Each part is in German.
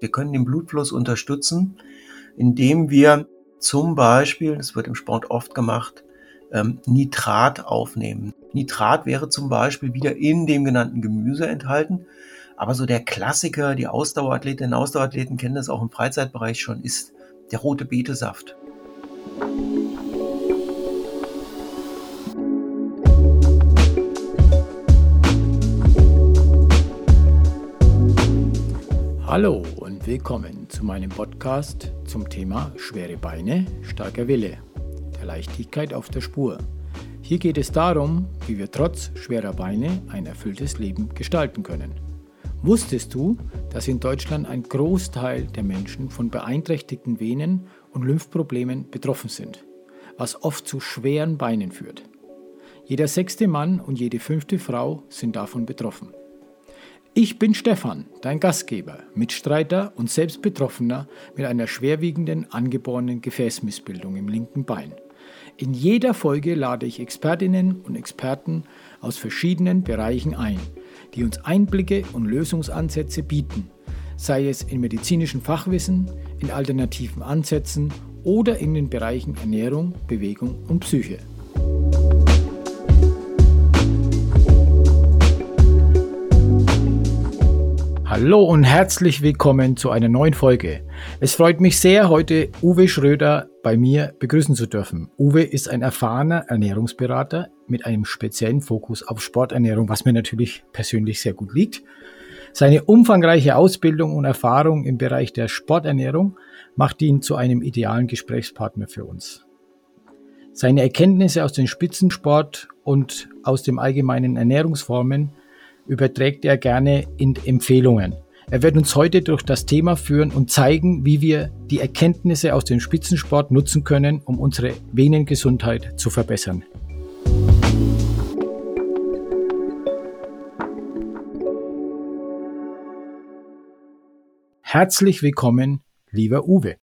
Wir können den Blutfluss unterstützen, indem wir zum Beispiel, das wird im Sport oft gemacht, ähm, Nitrat aufnehmen. Nitrat wäre zum Beispiel wieder in dem genannten Gemüse enthalten. Aber so der Klassiker, die Ausdauerathletinnen und Ausdauerathleten kennen das auch im Freizeitbereich schon, ist der rote Betesaft. Hallo willkommen zu meinem Podcast zum Thema schwere Beine, starker Wille, der Leichtigkeit auf der Spur. Hier geht es darum, wie wir trotz schwerer Beine ein erfülltes Leben gestalten können. Wusstest du, dass in Deutschland ein Großteil der Menschen von beeinträchtigten Venen und Lymphproblemen betroffen sind, was oft zu schweren Beinen führt? Jeder sechste Mann und jede fünfte Frau sind davon betroffen. Ich bin Stefan, dein Gastgeber, Mitstreiter und selbst Betroffener mit einer schwerwiegenden angeborenen Gefäßmissbildung im linken Bein. In jeder Folge lade ich Expertinnen und Experten aus verschiedenen Bereichen ein, die uns Einblicke und Lösungsansätze bieten, sei es in medizinischem Fachwissen, in alternativen Ansätzen oder in den Bereichen Ernährung, Bewegung und Psyche. Hallo und herzlich willkommen zu einer neuen Folge. Es freut mich sehr, heute Uwe Schröder bei mir begrüßen zu dürfen. Uwe ist ein erfahrener Ernährungsberater mit einem speziellen Fokus auf Sporternährung, was mir natürlich persönlich sehr gut liegt. Seine umfangreiche Ausbildung und Erfahrung im Bereich der Sporternährung macht ihn zu einem idealen Gesprächspartner für uns. Seine Erkenntnisse aus dem Spitzensport und aus dem allgemeinen Ernährungsformen überträgt er gerne in Empfehlungen. Er wird uns heute durch das Thema führen und zeigen, wie wir die Erkenntnisse aus dem Spitzensport nutzen können, um unsere Venengesundheit zu verbessern. Herzlich willkommen, lieber Uwe.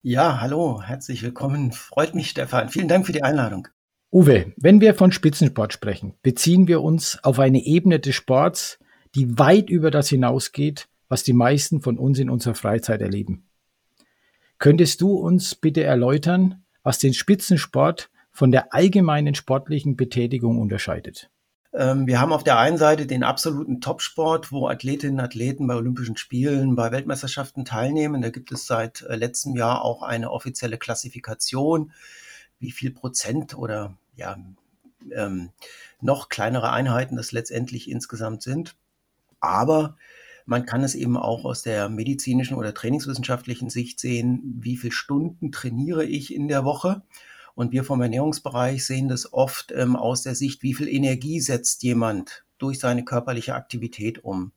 Ja, hallo, herzlich willkommen. Freut mich, Stefan. Vielen Dank für die Einladung. Uwe, wenn wir von Spitzensport sprechen, beziehen wir uns auf eine Ebene des Sports, die weit über das hinausgeht, was die meisten von uns in unserer Freizeit erleben. Könntest du uns bitte erläutern, was den Spitzensport von der allgemeinen sportlichen Betätigung unterscheidet? Ähm, wir haben auf der einen Seite den absoluten Topsport, wo Athletinnen und Athleten bei Olympischen Spielen, bei Weltmeisterschaften teilnehmen. Da gibt es seit äh, letztem Jahr auch eine offizielle Klassifikation, wie viel Prozent oder ja, ähm, noch kleinere Einheiten das letztendlich insgesamt sind. Aber man kann es eben auch aus der medizinischen oder trainingswissenschaftlichen Sicht sehen, wie viele Stunden trainiere ich in der Woche. Und wir vom Ernährungsbereich sehen das oft ähm, aus der Sicht, wie viel Energie setzt jemand durch seine körperliche Aktivität um.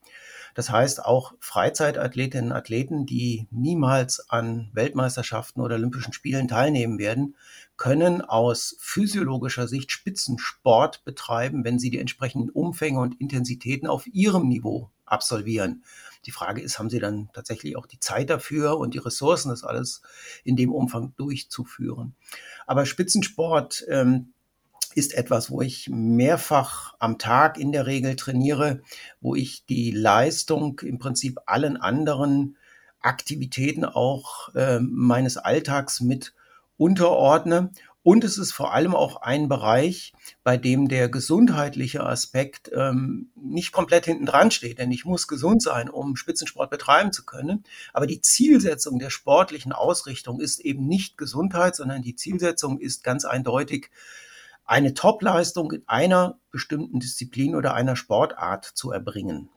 Das heißt, auch Freizeitathletinnen und Athleten, die niemals an Weltmeisterschaften oder Olympischen Spielen teilnehmen werden, können aus physiologischer Sicht Spitzensport betreiben, wenn sie die entsprechenden Umfänge und Intensitäten auf ihrem Niveau absolvieren. Die Frage ist, haben sie dann tatsächlich auch die Zeit dafür und die Ressourcen, das alles in dem Umfang durchzuführen? Aber Spitzensport ähm, ist etwas, wo ich mehrfach am Tag in der Regel trainiere, wo ich die Leistung im Prinzip allen anderen Aktivitäten auch äh, meines Alltags mit unterordne. Und es ist vor allem auch ein Bereich, bei dem der gesundheitliche Aspekt ähm, nicht komplett hinten dran steht. Denn ich muss gesund sein, um Spitzensport betreiben zu können. Aber die Zielsetzung der sportlichen Ausrichtung ist eben nicht Gesundheit, sondern die Zielsetzung ist ganz eindeutig, eine Topleistung in einer bestimmten Disziplin oder einer Sportart zu erbringen.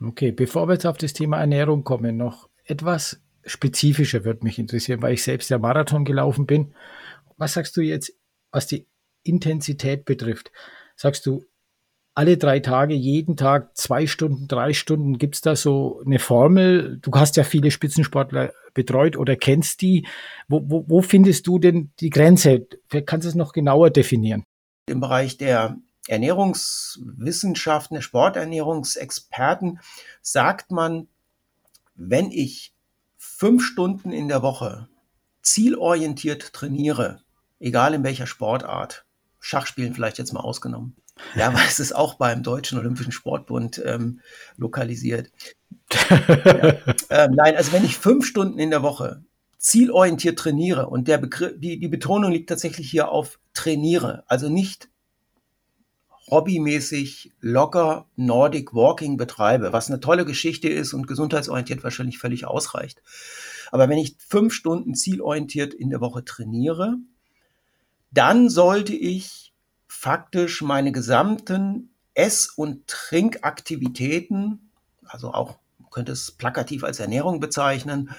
Okay, bevor wir jetzt auf das Thema Ernährung kommen, noch etwas spezifischer würde mich interessieren, weil ich selbst ja Marathon gelaufen bin. Was sagst du jetzt, was die Intensität betrifft? Sagst du, alle drei Tage, jeden Tag, zwei Stunden, drei Stunden, gibt es da so eine Formel? Du hast ja viele Spitzensportler betreut oder kennst die. Wo, wo, wo findest du denn die Grenze? Kannst du es noch genauer definieren? Im Bereich der Ernährungswissenschaften, der Sporternährungsexperten sagt man, wenn ich fünf Stunden in der Woche zielorientiert trainiere, egal in welcher Sportart, Schachspielen vielleicht jetzt mal ausgenommen. Ja, aber es ist auch beim Deutschen Olympischen Sportbund ähm, lokalisiert. ja. ähm, nein, also wenn ich fünf Stunden in der Woche zielorientiert trainiere und der Begriff, die, die Betonung liegt tatsächlich hier auf trainiere, also nicht hobbymäßig locker Nordic Walking betreibe, was eine tolle Geschichte ist und gesundheitsorientiert wahrscheinlich völlig ausreicht. Aber wenn ich fünf Stunden zielorientiert in der Woche trainiere, dann sollte ich faktisch meine gesamten Ess- und Trinkaktivitäten, also auch könnte es plakativ als Ernährung bezeichnen,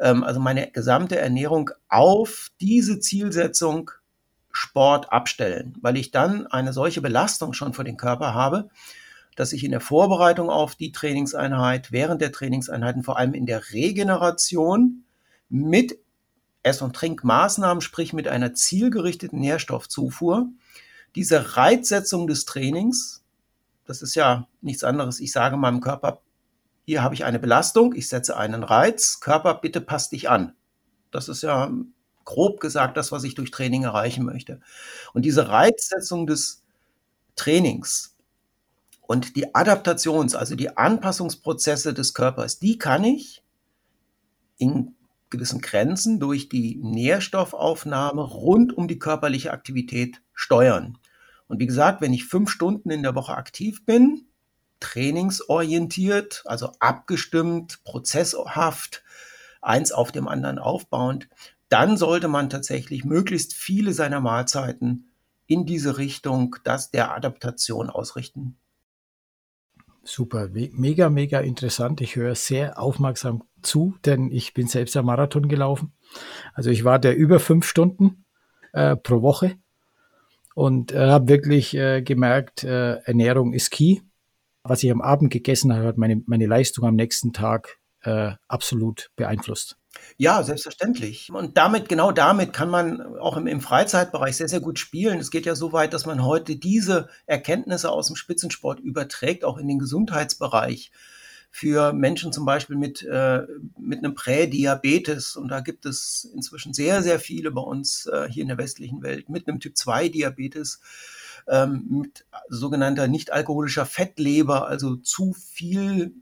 ähm, also meine gesamte Ernährung auf diese Zielsetzung Sport abstellen, weil ich dann eine solche Belastung schon für den Körper habe, dass ich in der Vorbereitung auf die Trainingseinheit, während der Trainingseinheiten, vor allem in der Regeneration mit Ess- und Trinkmaßnahmen, sprich mit einer zielgerichteten Nährstoffzufuhr, diese Reizsetzung des Trainings, das ist ja nichts anderes. Ich sage meinem Körper, hier habe ich eine Belastung, ich setze einen Reiz, Körper, bitte passt dich an. Das ist ja grob gesagt das, was ich durch Training erreichen möchte. Und diese Reizsetzung des Trainings und die Adaptations-, also die Anpassungsprozesse des Körpers, die kann ich in gewissen Grenzen durch die Nährstoffaufnahme rund um die körperliche Aktivität steuern. Und wie gesagt, wenn ich fünf Stunden in der Woche aktiv bin, trainingsorientiert, also abgestimmt, prozesshaft, eins auf dem anderen aufbauend, dann sollte man tatsächlich möglichst viele seiner Mahlzeiten in diese Richtung das der Adaptation ausrichten. Super, mega, mega interessant. Ich höre sehr aufmerksam zu, denn ich bin selbst am Marathon gelaufen. Also ich war der über fünf Stunden äh, pro Woche und äh, habe wirklich äh, gemerkt, äh, Ernährung ist key. Was ich am Abend gegessen habe, hat meine, meine Leistung am nächsten Tag äh, absolut beeinflusst. Ja, selbstverständlich. Und damit, genau damit kann man auch im, im Freizeitbereich sehr, sehr gut spielen. Es geht ja so weit, dass man heute diese Erkenntnisse aus dem Spitzensport überträgt, auch in den Gesundheitsbereich für Menschen zum Beispiel mit, äh, mit einem Prädiabetes. Und da gibt es inzwischen sehr, sehr viele bei uns äh, hier in der westlichen Welt mit einem Typ-2-Diabetes, ähm, mit sogenannter nicht alkoholischer Fettleber, also zu viel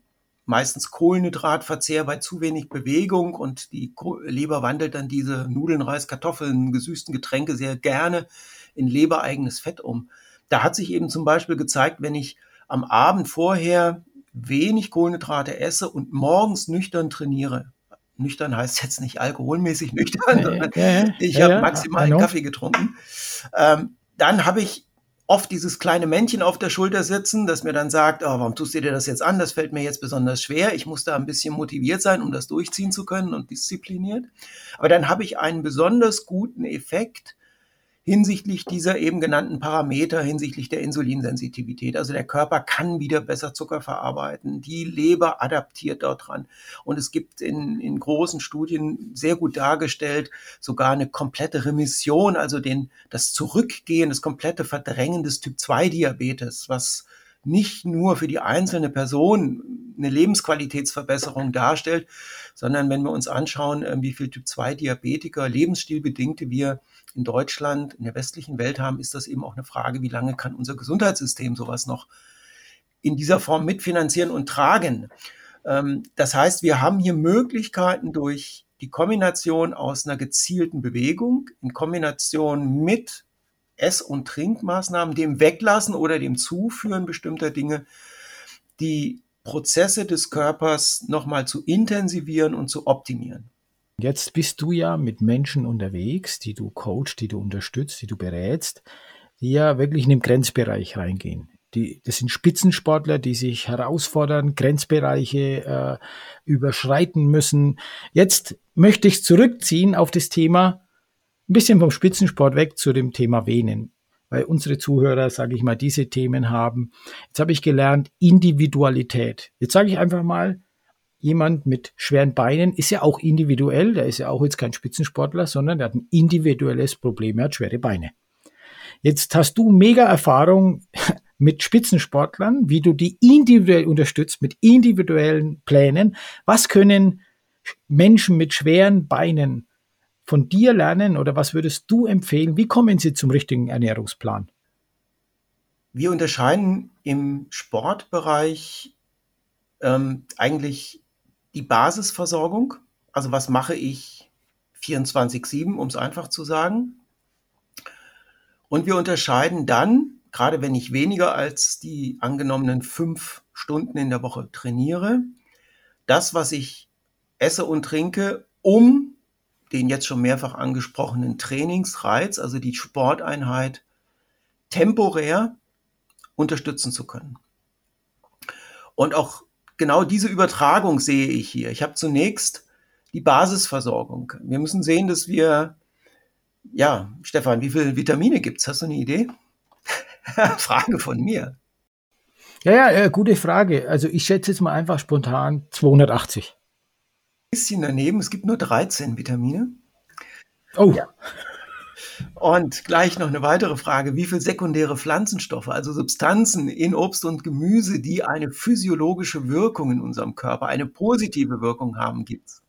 meistens Kohlenhydratverzehr bei zu wenig Bewegung und die Leber wandelt dann diese Nudeln, Reis, Kartoffeln, gesüßten Getränke sehr gerne in lebereigenes Fett um. Da hat sich eben zum Beispiel gezeigt, wenn ich am Abend vorher wenig Kohlenhydrate esse und morgens nüchtern trainiere. Nüchtern heißt jetzt nicht alkoholmäßig nüchtern, sondern ja, ja, ich habe maximal einen Kaffee getrunken. Ähm, dann habe ich oft dieses kleine Männchen auf der Schulter sitzen, das mir dann sagt, oh, warum tust du dir das jetzt an? Das fällt mir jetzt besonders schwer. Ich muss da ein bisschen motiviert sein, um das durchziehen zu können und diszipliniert. Aber dann habe ich einen besonders guten Effekt, hinsichtlich dieser eben genannten Parameter, hinsichtlich der Insulinsensitivität. Also der Körper kann wieder besser Zucker verarbeiten. Die Leber adaptiert dort dran. Und es gibt in, in großen Studien sehr gut dargestellt, sogar eine komplette Remission, also den, das Zurückgehen, das komplette Verdrängen des Typ-2-Diabetes, was nicht nur für die einzelne Person eine Lebensqualitätsverbesserung darstellt, sondern wenn wir uns anschauen, äh, wie viel Typ-2-Diabetiker, Lebensstilbedingte wir in Deutschland, in der westlichen Welt haben, ist das eben auch eine Frage, wie lange kann unser Gesundheitssystem sowas noch in dieser Form mitfinanzieren und tragen. Ähm, das heißt, wir haben hier Möglichkeiten durch die Kombination aus einer gezielten Bewegung in Kombination mit Ess- und Trinkmaßnahmen, dem Weglassen oder dem Zuführen bestimmter Dinge, die Prozesse des Körpers nochmal zu intensivieren und zu optimieren. Jetzt bist du ja mit Menschen unterwegs, die du coachst, die du unterstützt, die du berätst, die ja wirklich in den Grenzbereich reingehen. Die, das sind Spitzensportler, die sich herausfordern, Grenzbereiche äh, überschreiten müssen. Jetzt möchte ich zurückziehen auf das Thema, ein bisschen vom Spitzensport weg zu dem Thema Venen, weil unsere Zuhörer, sage ich mal, diese Themen haben. Jetzt habe ich gelernt, Individualität. Jetzt sage ich einfach mal, jemand mit schweren Beinen ist ja auch individuell, der ist ja auch jetzt kein Spitzensportler, sondern der hat ein individuelles Problem, er hat schwere Beine. Jetzt hast du mega Erfahrung mit Spitzensportlern, wie du die individuell unterstützt, mit individuellen Plänen. Was können Menschen mit schweren Beinen von dir lernen oder was würdest du empfehlen? Wie kommen sie zum richtigen Ernährungsplan? Wir unterscheiden im Sportbereich ähm, eigentlich die Basisversorgung. Also was mache ich 24-7, um es einfach zu sagen. Und wir unterscheiden dann, gerade wenn ich weniger als die angenommenen fünf Stunden in der Woche trainiere, das, was ich esse und trinke, um den jetzt schon mehrfach angesprochenen Trainingsreiz, also die Sporteinheit, temporär unterstützen zu können. Und auch genau diese Übertragung sehe ich hier. Ich habe zunächst die Basisversorgung. Wir müssen sehen, dass wir, ja, Stefan, wie viele Vitamine gibt es? Hast du eine Idee? Frage von mir. Ja, ja, äh, gute Frage. Also ich schätze jetzt mal einfach spontan 280. Bisschen daneben, es gibt nur 13 Vitamine. Oh. Ja. Und gleich noch eine weitere Frage. Wie viele sekundäre Pflanzenstoffe, also Substanzen in Obst und Gemüse, die eine physiologische Wirkung in unserem Körper, eine positive Wirkung haben, gibt es?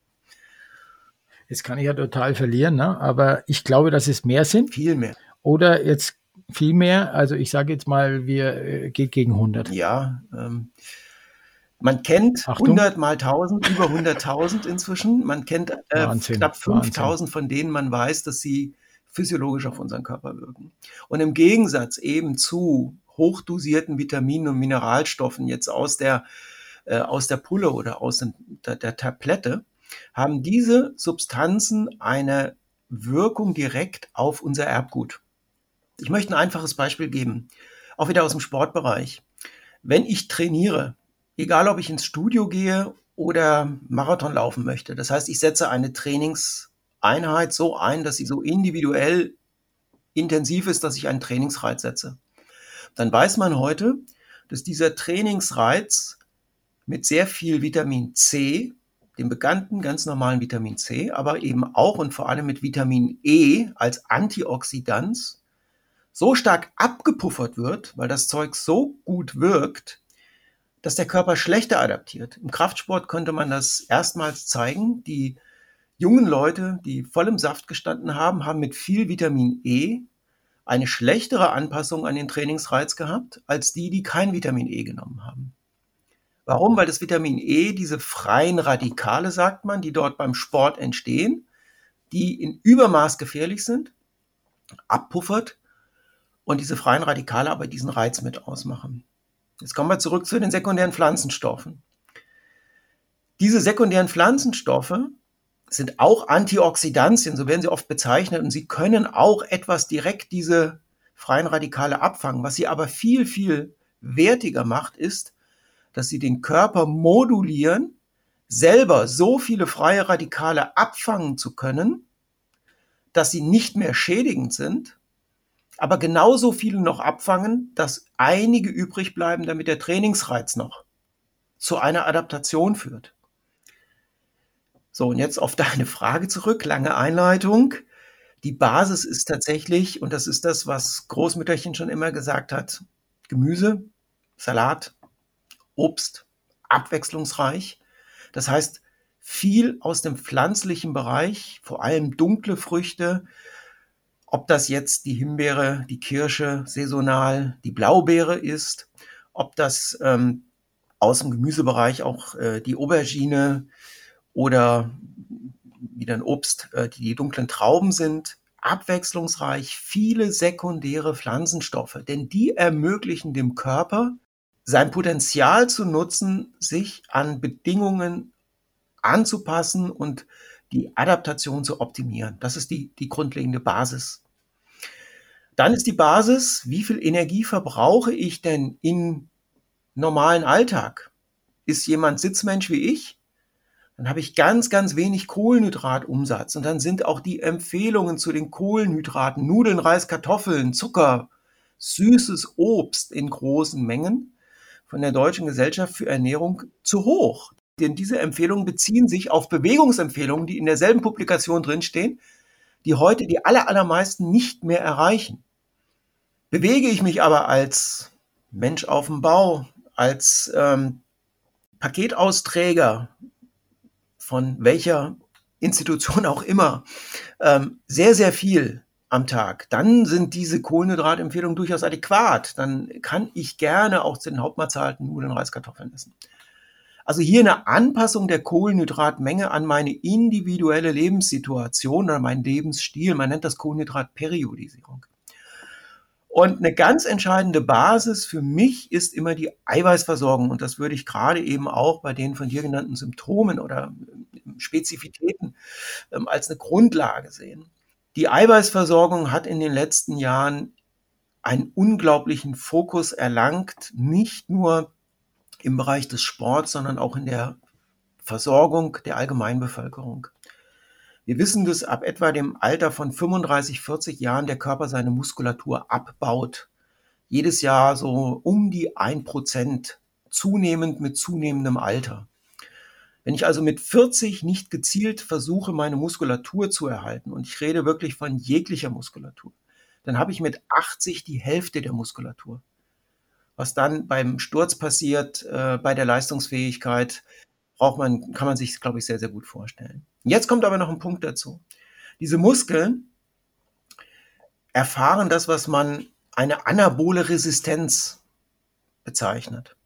Jetzt kann ich ja total verlieren, ne? aber ich glaube, dass es mehr sind. Viel mehr. Oder jetzt viel mehr. Also ich sage jetzt mal, wir äh, geht gegen 100. Ja, ähm, man kennt Achtung. 100 mal 1000, über 100.000 inzwischen. Man kennt äh, knapp 5000, von denen man weiß, dass sie physiologisch auf unseren Körper wirken. Und im Gegensatz eben zu hochdosierten Vitaminen und Mineralstoffen jetzt aus der, äh, aus der Pulle oder aus der, der Tablette, haben diese Substanzen eine Wirkung direkt auf unser Erbgut. Ich möchte ein einfaches Beispiel geben, auch wieder aus dem Sportbereich. Wenn ich trainiere, egal ob ich ins Studio gehe oder Marathon laufen möchte, das heißt, ich setze eine Trainings Einheit so ein, dass sie so individuell intensiv ist, dass ich einen Trainingsreiz setze. Dann weiß man heute, dass dieser Trainingsreiz mit sehr viel Vitamin C, dem bekannten ganz normalen Vitamin C, aber eben auch und vor allem mit Vitamin E als Antioxidant so stark abgepuffert wird, weil das Zeug so gut wirkt, dass der Körper schlechter adaptiert. Im Kraftsport könnte man das erstmals zeigen. Die jungen Leute, die voll im Saft gestanden haben, haben mit viel Vitamin E eine schlechtere Anpassung an den Trainingsreiz gehabt, als die, die kein Vitamin E genommen haben. Warum? Weil das Vitamin E diese freien Radikale, sagt man, die dort beim Sport entstehen, die in Übermaß gefährlich sind, abpuffert und diese freien Radikale aber diesen Reiz mit ausmachen. Jetzt kommen wir zurück zu den sekundären Pflanzenstoffen. Diese sekundären Pflanzenstoffe sind auch Antioxidantien, so werden sie oft bezeichnet, und sie können auch etwas direkt diese freien Radikale abfangen. Was sie aber viel, viel wertiger macht, ist, dass sie den Körper modulieren, selber so viele freie Radikale abfangen zu können, dass sie nicht mehr schädigend sind, aber genauso viele noch abfangen, dass einige übrig bleiben, damit der Trainingsreiz noch zu einer Adaptation führt. So, und jetzt auf deine Frage zurück, lange Einleitung. Die Basis ist tatsächlich, und das ist das, was Großmütterchen schon immer gesagt hat, Gemüse, Salat, Obst, abwechslungsreich. Das heißt, viel aus dem pflanzlichen Bereich, vor allem dunkle Früchte, ob das jetzt die Himbeere, die Kirsche saisonal, die Blaubeere ist, ob das ähm, aus dem Gemüsebereich auch äh, die Aubergine, oder wieder ein Obst, äh, die, die dunklen Trauben sind, abwechslungsreich viele sekundäre Pflanzenstoffe, denn die ermöglichen dem Körper sein Potenzial zu nutzen, sich an Bedingungen anzupassen und die Adaptation zu optimieren. Das ist die, die grundlegende Basis. Dann ist die Basis, wie viel Energie verbrauche ich denn im normalen Alltag? Ist jemand Sitzmensch wie ich? Dann habe ich ganz, ganz wenig Kohlenhydratumsatz. Und dann sind auch die Empfehlungen zu den Kohlenhydraten, Nudeln, Reis, Kartoffeln, Zucker, süßes Obst in großen Mengen von der Deutschen Gesellschaft für Ernährung zu hoch. Denn diese Empfehlungen beziehen sich auf Bewegungsempfehlungen, die in derselben Publikation drinstehen, die heute die aller, allermeisten nicht mehr erreichen. Bewege ich mich aber als Mensch auf dem Bau, als ähm, Paketausträger, von welcher Institution auch immer, ähm, sehr, sehr viel am Tag, dann sind diese Kohlenhydratempfehlungen durchaus adäquat. Dann kann ich gerne auch zu den Hauptmahlzeiten Nudeln, Reis, Kartoffeln essen. Also hier eine Anpassung der Kohlenhydratmenge an meine individuelle Lebenssituation oder meinen Lebensstil. Man nennt das Kohlenhydratperiodisierung. Und eine ganz entscheidende Basis für mich ist immer die Eiweißversorgung. Und das würde ich gerade eben auch bei den von dir genannten Symptomen oder Spezifitäten ähm, als eine Grundlage sehen. Die Eiweißversorgung hat in den letzten Jahren einen unglaublichen Fokus erlangt, nicht nur im Bereich des Sports, sondern auch in der Versorgung der Allgemeinbevölkerung. Wir wissen, dass ab etwa dem Alter von 35, 40 Jahren der Körper seine Muskulatur abbaut. Jedes Jahr so um die ein Prozent, zunehmend mit zunehmendem Alter. Wenn ich also mit 40 nicht gezielt versuche, meine Muskulatur zu erhalten, und ich rede wirklich von jeglicher Muskulatur, dann habe ich mit 80 die Hälfte der Muskulatur. Was dann beim Sturz passiert, äh, bei der Leistungsfähigkeit, braucht man, kann man sich, glaube ich, sehr, sehr gut vorstellen. Jetzt kommt aber noch ein Punkt dazu. Diese Muskeln erfahren das, was man eine anabole Resistenz bezeichnet.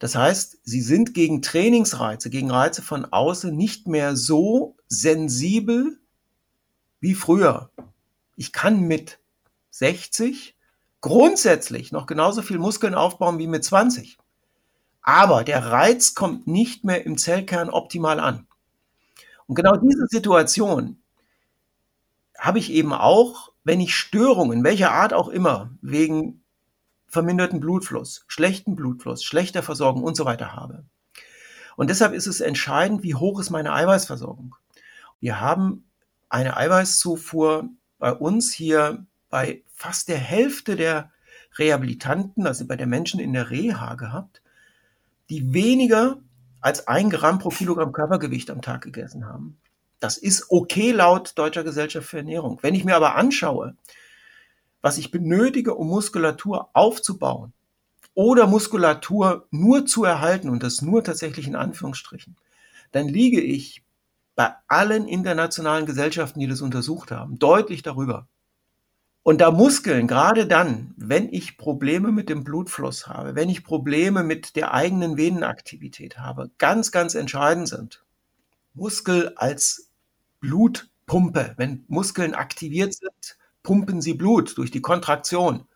Das heißt, sie sind gegen Trainingsreize, gegen Reize von außen nicht mehr so sensibel wie früher. Ich kann mit 60 grundsätzlich noch genauso viel Muskeln aufbauen wie mit 20. Aber der Reiz kommt nicht mehr im Zellkern optimal an. Und genau diese Situation habe ich eben auch, wenn ich Störungen, welcher Art auch immer, wegen verminderten Blutfluss, schlechten Blutfluss, schlechter Versorgung und so weiter habe. Und deshalb ist es entscheidend, wie hoch ist meine Eiweißversorgung. Wir haben eine Eiweißzufuhr bei uns hier bei fast der Hälfte der Rehabilitanten, also bei der Menschen in der Reha gehabt, die weniger als ein Gramm pro Kilogramm Körpergewicht am Tag gegessen haben. Das ist okay laut Deutscher Gesellschaft für Ernährung. Wenn ich mir aber anschaue, was ich benötige, um Muskulatur aufzubauen oder Muskulatur nur zu erhalten und das nur tatsächlich in Anführungsstrichen, dann liege ich bei allen internationalen Gesellschaften, die das untersucht haben, deutlich darüber. Und da Muskeln, gerade dann, wenn ich Probleme mit dem Blutfluss habe, wenn ich Probleme mit der eigenen Venenaktivität habe, ganz, ganz entscheidend sind. Muskel als Blutpumpe. Wenn Muskeln aktiviert sind, pumpen sie Blut durch die Kontraktion.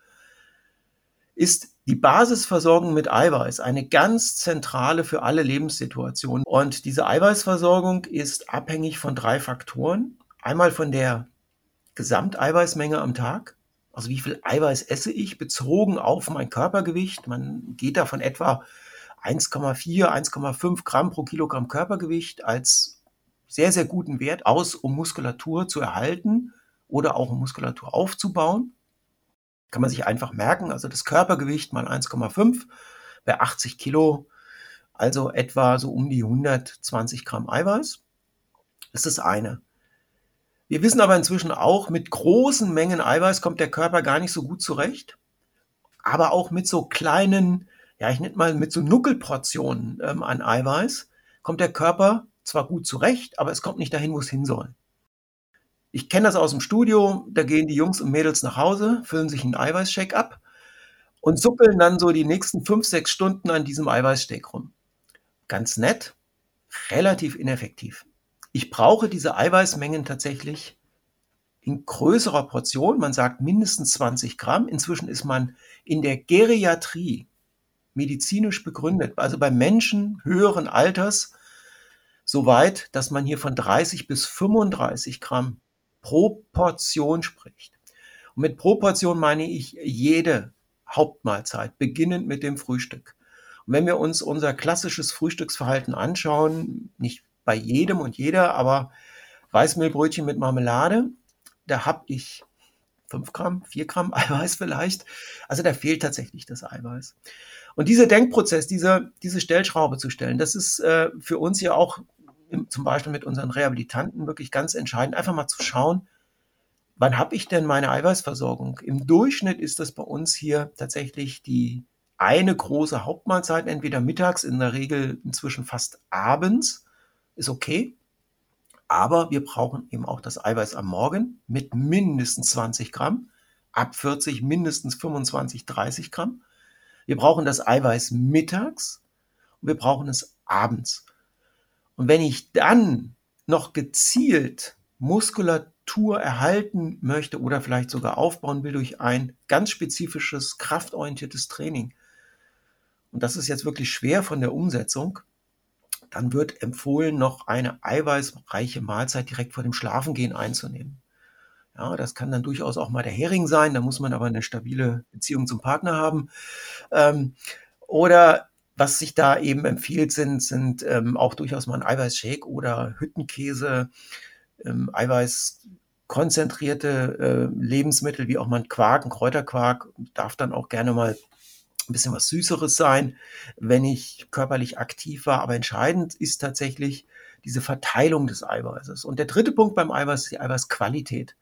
Ist die Basisversorgung mit Eiweiß eine ganz zentrale für alle Lebenssituationen. Und diese Eiweißversorgung ist abhängig von drei Faktoren. Einmal von der Gesamteiweißmenge am Tag, also wie viel Eiweiß esse ich, bezogen auf mein Körpergewicht. Man geht da von etwa 1,4, 1,5 Gramm pro Kilogramm Körpergewicht als sehr, sehr guten Wert aus, um Muskulatur zu erhalten oder auch um Muskulatur aufzubauen. Kann man sich einfach merken, also das Körpergewicht mal 1,5 bei 80 Kilo, also etwa so um die 120 Gramm Eiweiß. Das ist das eine. Wir wissen aber inzwischen auch, mit großen Mengen Eiweiß kommt der Körper gar nicht so gut zurecht. Aber auch mit so kleinen, ja, ich nenne mal mit so Nuckelportionen ähm, an Eiweiß kommt der Körper zwar gut zurecht, aber es kommt nicht dahin, wo es hin soll. Ich kenne das aus dem Studio, da gehen die Jungs und Mädels nach Hause, füllen sich einen Eiweißshake ab und zuppeln dann so die nächsten fünf, sechs Stunden an diesem Eiweißsteak rum. Ganz nett, relativ ineffektiv. Ich brauche diese Eiweißmengen tatsächlich in größerer Portion. Man sagt mindestens 20 Gramm. Inzwischen ist man in der Geriatrie medizinisch begründet, also bei Menschen höheren Alters, so weit, dass man hier von 30 bis 35 Gramm Proportion spricht. Und mit Proportion meine ich jede Hauptmahlzeit, beginnend mit dem Frühstück. Und wenn wir uns unser klassisches Frühstücksverhalten anschauen, nicht bei jedem und jeder, aber Weißmehlbrötchen mit Marmelade, da habe ich 5 Gramm, 4 Gramm Eiweiß vielleicht. Also da fehlt tatsächlich das Eiweiß. Und dieser Denkprozess, diese, diese Stellschraube zu stellen, das ist äh, für uns ja auch zum Beispiel mit unseren Rehabilitanten wirklich ganz entscheidend, einfach mal zu schauen, wann habe ich denn meine Eiweißversorgung? Im Durchschnitt ist das bei uns hier tatsächlich die eine große Hauptmahlzeit, entweder mittags, in der Regel inzwischen fast abends, ist okay. Aber wir brauchen eben auch das Eiweiß am Morgen mit mindestens 20 Gramm, ab 40 mindestens 25, 30 Gramm. Wir brauchen das Eiweiß mittags und wir brauchen es abends. Und wenn ich dann noch gezielt Muskulatur erhalten möchte oder vielleicht sogar aufbauen will durch ein ganz spezifisches, kraftorientiertes Training, und das ist jetzt wirklich schwer von der Umsetzung, dann wird empfohlen, noch eine eiweißreiche Mahlzeit direkt vor dem Schlafengehen einzunehmen. Ja, das kann dann durchaus auch mal der Hering sein, da muss man aber eine stabile Beziehung zum Partner haben. Ähm, oder was sich da eben empfiehlt, sind, sind ähm, auch durchaus mal ein Eiweißshake oder Hüttenkäse, ähm, eiweißkonzentrierte äh, Lebensmittel, wie auch mal ein Quark, ein Kräuterquark, darf dann auch gerne mal ein bisschen was Süßeres sein, wenn ich körperlich aktiv war. Aber entscheidend ist tatsächlich diese Verteilung des Eiweißes. Und der dritte Punkt beim Eiweiß ist die Eiweißqualität.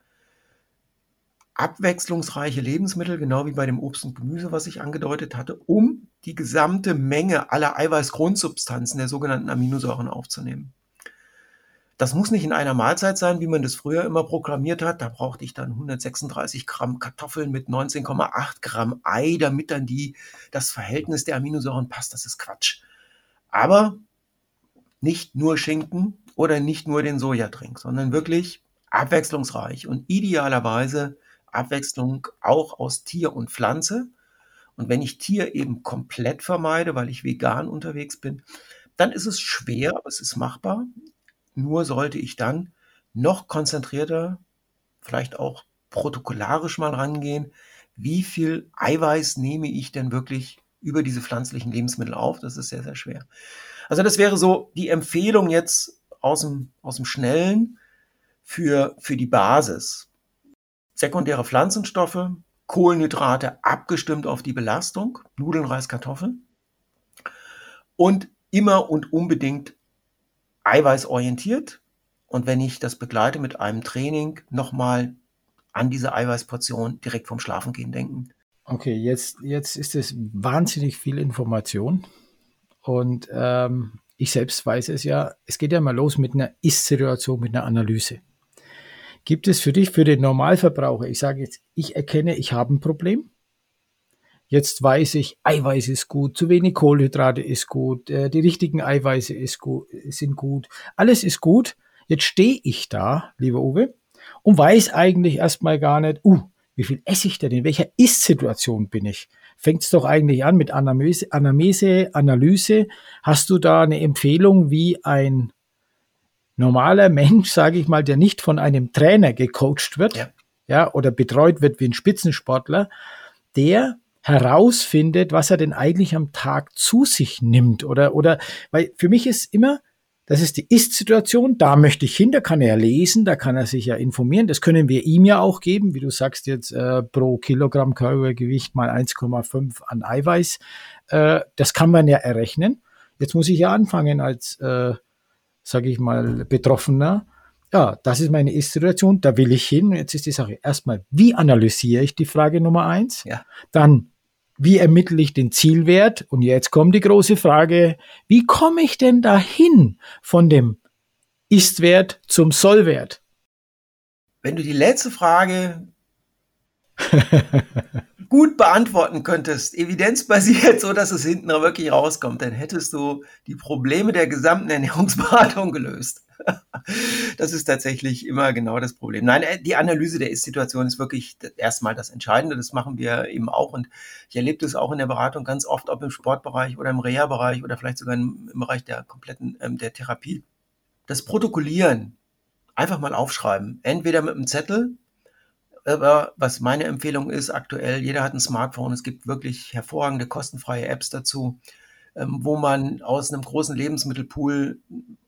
Abwechslungsreiche Lebensmittel, genau wie bei dem Obst und Gemüse, was ich angedeutet hatte, um die gesamte Menge aller Eiweißgrundsubstanzen der sogenannten Aminosäuren aufzunehmen. Das muss nicht in einer Mahlzeit sein, wie man das früher immer programmiert hat. Da brauchte ich dann 136 Gramm Kartoffeln mit 19,8 Gramm Ei, damit dann die, das Verhältnis der Aminosäuren passt. Das ist Quatsch. Aber nicht nur Schinken oder nicht nur den Sojadrink, sondern wirklich abwechslungsreich und idealerweise Abwechslung auch aus Tier und Pflanze. Und wenn ich Tier eben komplett vermeide, weil ich vegan unterwegs bin, dann ist es schwer, aber es ist machbar. Nur sollte ich dann noch konzentrierter, vielleicht auch protokollarisch mal rangehen, wie viel Eiweiß nehme ich denn wirklich über diese pflanzlichen Lebensmittel auf? Das ist sehr, sehr schwer. Also das wäre so die Empfehlung jetzt aus dem, aus dem Schnellen für, für die Basis. Sekundäre Pflanzenstoffe, Kohlenhydrate abgestimmt auf die Belastung, Nudeln, Reis, Kartoffeln und immer und unbedingt eiweißorientiert. Und wenn ich das begleite mit einem Training, nochmal an diese Eiweißportion direkt vom Schlafengehen denken. Okay, jetzt, jetzt ist es wahnsinnig viel Information. Und ähm, ich selbst weiß es ja, es geht ja mal los mit einer Ist-Situation, mit einer Analyse. Gibt es für dich, für den Normalverbraucher, ich sage jetzt, ich erkenne, ich habe ein Problem, Jetzt weiß ich, Eiweiß ist gut, zu wenig Kohlenhydrate ist gut, äh, die richtigen Eiweiße ist gut, sind gut, alles ist gut. Jetzt stehe ich da, lieber Uwe, und weiß eigentlich erstmal gar nicht, uh, wie viel esse ich denn? In welcher Ist-Situation bin ich? Fängt es doch eigentlich an mit Anamese, Anamese, Analyse. Hast du da eine Empfehlung, wie ein normaler Mensch, sage ich mal, der nicht von einem Trainer gecoacht wird, ja. ja, oder betreut wird wie ein Spitzensportler, der herausfindet, was er denn eigentlich am Tag zu sich nimmt oder, oder, weil für mich ist immer, das ist die Ist-Situation, da möchte ich hin, da kann er lesen, da kann er sich ja informieren, das können wir ihm ja auch geben, wie du sagst jetzt, äh, pro Kilogramm Körpergewicht mal 1,5 an Eiweiß, äh, das kann man ja errechnen. Jetzt muss ich ja anfangen als, äh, sage ich mal, Betroffener, ja, das ist meine Ist-Situation, da will ich hin. Jetzt ist die Sache erstmal, wie analysiere ich die Frage Nummer eins? Ja. Dann, wie ermittle ich den Zielwert? Und jetzt kommt die große Frage, wie komme ich denn dahin von dem Istwert zum Sollwert? Wenn du die letzte Frage gut beantworten könntest, evidenzbasiert, so dass es hinten wirklich rauskommt, dann hättest du die Probleme der gesamten Ernährungsberatung gelöst. Das ist tatsächlich immer genau das Problem. Nein, äh, die Analyse der Ist-Situation ist wirklich erstmal das Entscheidende. Das machen wir eben auch. Und ich erlebe das auch in der Beratung ganz oft, ob im Sportbereich oder im Reha-Bereich oder vielleicht sogar im, Bereich der kompletten ähm, der Therapie. Das Protokollieren, einfach mal aufschreiben. Entweder mit einem Zettel, aber was meine Empfehlung ist aktuell, jeder hat ein Smartphone. Es gibt wirklich hervorragende kostenfreie Apps dazu ähm, wo man aus einem großen Lebensmittelpool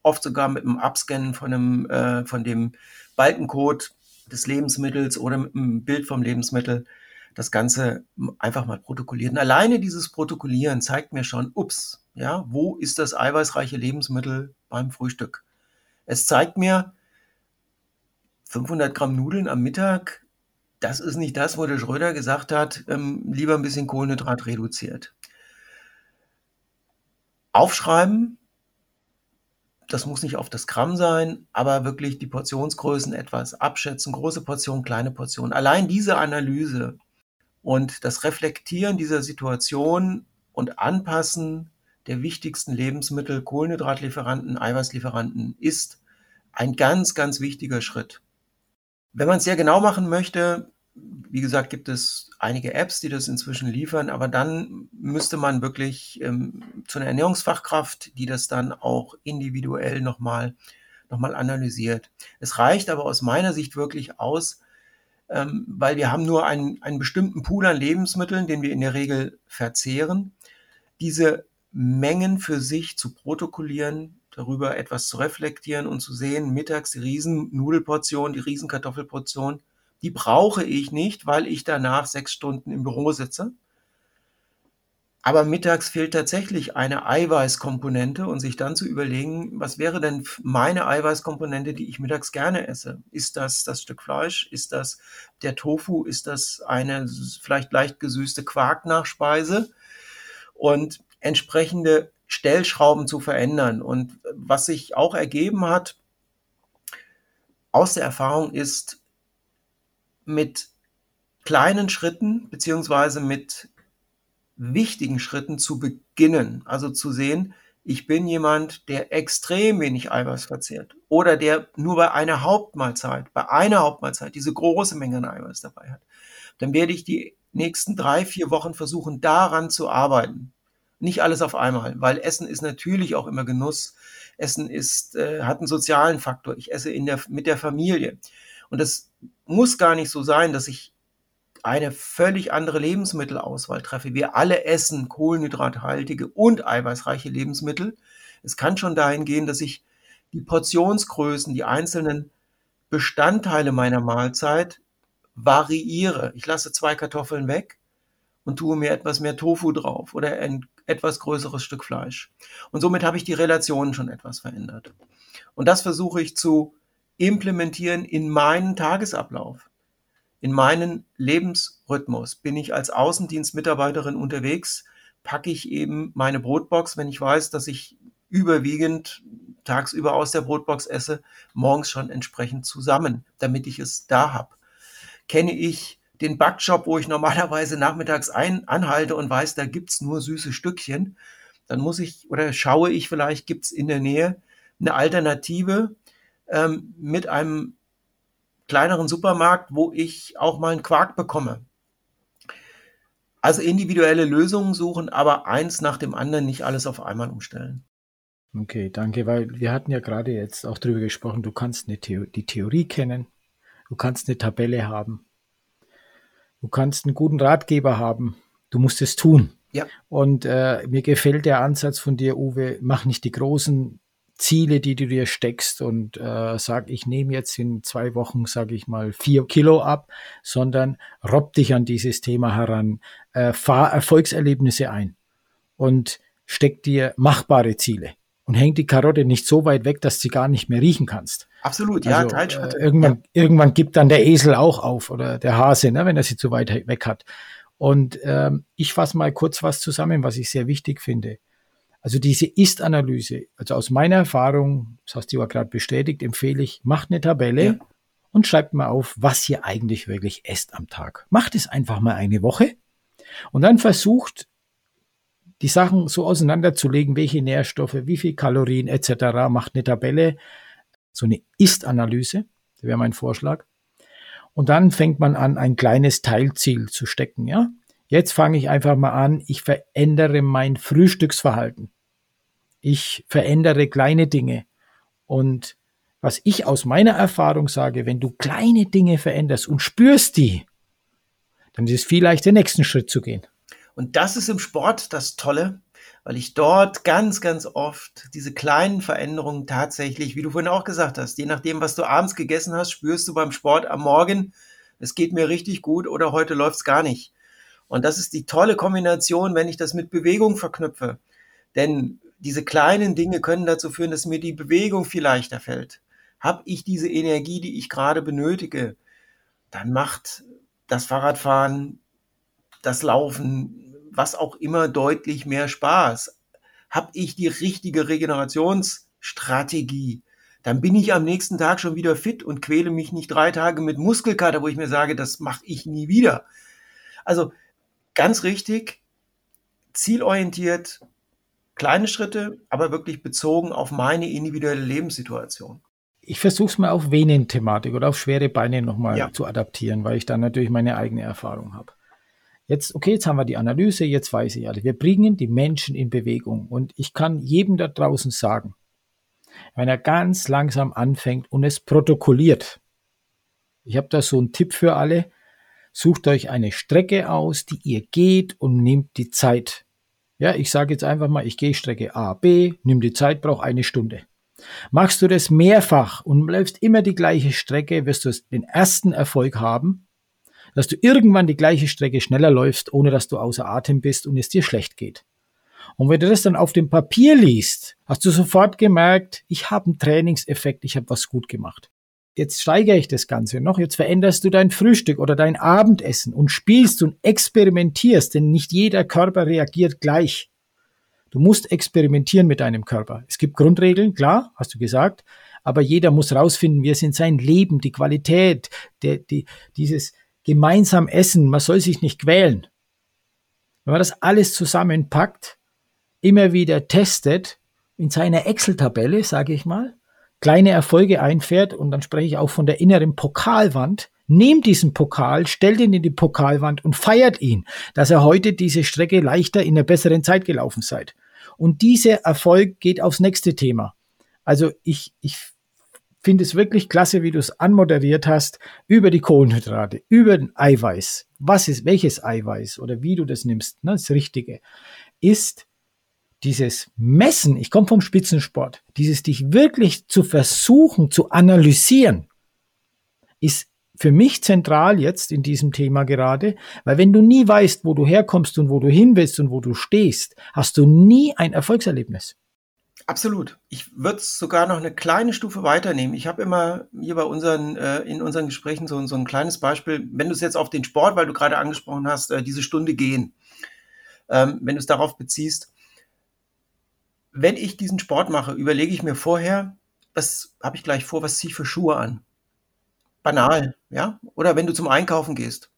oft sogar mit einem Abscannen von einem, äh, von dem Balkencode des Lebensmittels oder mit einem Bild vom Lebensmittel das Ganze einfach mal protokolliert. Und alleine dieses Protokollieren zeigt mir schon, ups, ja, wo ist das eiweißreiche Lebensmittel beim Frühstück? Es zeigt mir 500 Gramm Nudeln am Mittag. Das ist nicht das, wo der Schröder gesagt hat, ähm, lieber ein bisschen Kohlenhydrat reduziert aufschreiben, das muss nicht auf das Gramm sein, aber wirklich die Portionsgrößen etwas abschätzen, große Portion, kleine Portion. Allein diese Analyse und das Reflektieren dieser Situation und Anpassen der wichtigsten Lebensmittel, Kohlenhydratlieferanten, Eiweißlieferanten ist ein ganz, ganz wichtiger Schritt. Wenn man es sehr genau machen möchte, wie gesagt, gibt es einige Apps, die das inzwischen liefern, aber dann müsste man wirklich ähm, zu einer Ernährungsfachkraft, die das dann auch individuell nochmal noch mal analysiert. Es reicht aber aus meiner Sicht wirklich aus, ähm, weil wir haben nur einen, einen bestimmten Pool an Lebensmitteln, den wir in der Regel verzehren. Diese Mengen für sich zu protokollieren, darüber etwas zu reflektieren und zu sehen, mittags die Riesennudelportion, die Riesenkartoffelportion, die brauche ich nicht, weil ich danach sechs Stunden im Büro sitze. Aber mittags fehlt tatsächlich eine Eiweißkomponente und sich dann zu überlegen, was wäre denn meine Eiweißkomponente, die ich mittags gerne esse? Ist das das Stück Fleisch? Ist das der Tofu? Ist das eine vielleicht leicht gesüßte Quarknachspeise? Und entsprechende Stellschrauben zu verändern. Und was sich auch ergeben hat aus der Erfahrung ist, mit kleinen Schritten beziehungsweise mit wichtigen Schritten zu beginnen. Also zu sehen, ich bin jemand, der extrem wenig Eiweiß verzehrt oder der nur bei einer Hauptmahlzeit, bei einer Hauptmahlzeit diese große Menge an Eiweiß dabei hat. Dann werde ich die nächsten drei, vier Wochen versuchen, daran zu arbeiten. Nicht alles auf einmal, weil Essen ist natürlich auch immer Genuss. Essen ist, äh, hat einen sozialen Faktor. Ich esse in der, mit der Familie. Und das muss gar nicht so sein, dass ich eine völlig andere Lebensmittelauswahl treffe. Wir alle essen kohlenhydrathaltige und eiweißreiche Lebensmittel. Es kann schon dahin gehen, dass ich die Portionsgrößen, die einzelnen Bestandteile meiner Mahlzeit variiere. Ich lasse zwei Kartoffeln weg und tue mir etwas mehr Tofu drauf oder ein etwas größeres Stück Fleisch. Und somit habe ich die Relationen schon etwas verändert. Und das versuche ich zu implementieren in meinen Tagesablauf, in meinen Lebensrhythmus. Bin ich als Außendienstmitarbeiterin unterwegs, packe ich eben meine Brotbox, wenn ich weiß, dass ich überwiegend tagsüber aus der Brotbox esse, morgens schon entsprechend zusammen, damit ich es da habe. Kenne ich den Backshop, wo ich normalerweise nachmittags ein, anhalte und weiß, da gibt's nur süße Stückchen, dann muss ich oder schaue ich vielleicht, gibt's in der Nähe eine Alternative, ähm, mit einem kleineren Supermarkt, wo ich auch mal einen Quark bekomme. Also individuelle Lösungen suchen, aber eins nach dem anderen nicht alles auf einmal umstellen. Okay, danke, weil wir hatten ja gerade jetzt auch darüber gesprochen, du kannst eine The die Theorie kennen, du kannst eine Tabelle haben, du kannst einen guten Ratgeber haben, du musst es tun. Ja. Und äh, mir gefällt der Ansatz von dir, Uwe, mach nicht die großen Ziele, die du dir steckst und äh, sag, ich nehme jetzt in zwei Wochen, sage ich mal, vier Kilo ab, sondern robb dich an dieses Thema heran, äh, fahr Erfolgserlebnisse ein und steck dir machbare Ziele und häng die Karotte nicht so weit weg, dass du sie gar nicht mehr riechen kannst. Absolut, ja, also, Äh, irgendwann, ja. irgendwann gibt dann der Esel auch auf oder der Hase, ne, wenn er sie zu weit weg hat. Und ähm, ich fasse mal kurz was zusammen, was ich sehr wichtig finde. Also diese Ist-Analyse, also aus meiner Erfahrung, das hast du ja gerade bestätigt, empfehle ich, macht eine Tabelle ja. und schreibt mal auf, was ihr eigentlich wirklich esst am Tag. Macht es einfach mal eine Woche und dann versucht, die Sachen so auseinanderzulegen, welche Nährstoffe, wie viel Kalorien etc. Macht eine Tabelle, so eine Ist-Analyse, das wäre mein Vorschlag. Und dann fängt man an, ein kleines Teilziel zu stecken, ja. Jetzt fange ich einfach mal an, ich verändere mein Frühstücksverhalten. Ich verändere kleine Dinge. Und was ich aus meiner Erfahrung sage, wenn du kleine Dinge veränderst und spürst die, dann ist es viel leichter, den nächsten Schritt zu gehen. Und das ist im Sport das Tolle, weil ich dort ganz, ganz oft diese kleinen Veränderungen tatsächlich, wie du vorhin auch gesagt hast, je nachdem, was du abends gegessen hast, spürst du beim Sport am Morgen, es geht mir richtig gut oder heute läuft's gar nicht. Und das ist die tolle Kombination, wenn ich das mit Bewegung verknüpfe. Denn diese kleinen Dinge können dazu führen, dass mir die Bewegung viel leichter fällt. Hab ich diese Energie, die ich gerade benötige, dann macht das Fahrradfahren, das Laufen, was auch immer deutlich mehr Spaß. Hab ich die richtige Regenerations Strategie, dann bin ich am nächsten Tag schon wieder fit und quäle mich nicht drei Tage mit Muskelkater, wo ich mir sage, das mache ich nie wieder. Also ganz richtig, zielorientiert, kleine Schritte, aber wirklich bezogen auf meine individuelle Lebenssituation. Ich versuche es mal auf Venenthematik oder auf schwere Beine nochmal ja. zu adaptieren, weil ich dann natürlich meine eigene Erfahrung habe. Jetzt, okay, jetzt haben wir die Analyse, jetzt weiß ich alle. Wir bringen die Menschen in Bewegung. Und ich kann jedem da draußen sagen, wenn er ganz langsam anfängt und es protokolliert. Ich habe da so einen Tipp für alle. Sucht euch eine Strecke aus, die ihr geht und nehmt die Zeit. Ja, ich sage jetzt einfach mal, ich gehe Strecke A, B, nimm die Zeit, brauche eine Stunde. Machst du das mehrfach und läufst immer die gleiche Strecke, wirst du den ersten Erfolg haben, dass du irgendwann die gleiche Strecke schneller läufst, ohne dass du außer Atem bist und es dir schlecht geht. Und wenn du das dann auf dem Papier liest, hast du sofort gemerkt, ich habe einen Trainingseffekt, ich habe was gut gemacht. Jetzt steigere ich das Ganze noch, jetzt veränderst du dein Frühstück oder dein Abendessen und spielst und experimentierst, denn nicht jeder Körper reagiert gleich. Du musst experimentieren mit deinem Körper. Es gibt Grundregeln, klar, hast du gesagt, aber jeder muss rausfinden, wie es in sein Leben, die Qualität, der, die, dieses gemeinsam Essen, man soll sich nicht quälen. Wenn man das alles zusammenpackt, immer wieder testet, in seiner Excel-Tabelle, sage ich mal, kleine Erfolge einfährt und dann spreche ich auch von der inneren Pokalwand, nehmt diesen Pokal, stellt ihn in die Pokalwand und feiert ihn, dass er heute diese Strecke leichter in einer besseren Zeit gelaufen seid. Und dieser Erfolg geht aufs nächste Thema. Also ich, ich finde es wirklich klasse, wie du es anmoderiert hast, über die Kohlenhydrate, über den Eiweiß. Was ist, welches Eiweiß oder wie du das nimmst, ne, das Richtige, ist dieses Messen, ich komme vom Spitzensport, dieses dich wirklich zu versuchen zu analysieren, ist für mich zentral jetzt in diesem Thema gerade, weil wenn du nie weißt, wo du herkommst und wo du hin willst und wo du stehst, hast du nie ein Erfolgserlebnis. Absolut. Ich würde es sogar noch eine kleine Stufe weiternehmen. Ich habe immer hier bei unseren, äh, in unseren Gesprächen so, so ein kleines Beispiel, wenn du es jetzt auf den Sport, weil du gerade angesprochen hast, äh, diese Stunde gehen, ähm, wenn du es darauf beziehst, wenn ich diesen Sport mache, überlege ich mir vorher, was habe ich gleich vor, was ziehe ich für Schuhe an? Banal, ja? Oder wenn du zum Einkaufen gehst.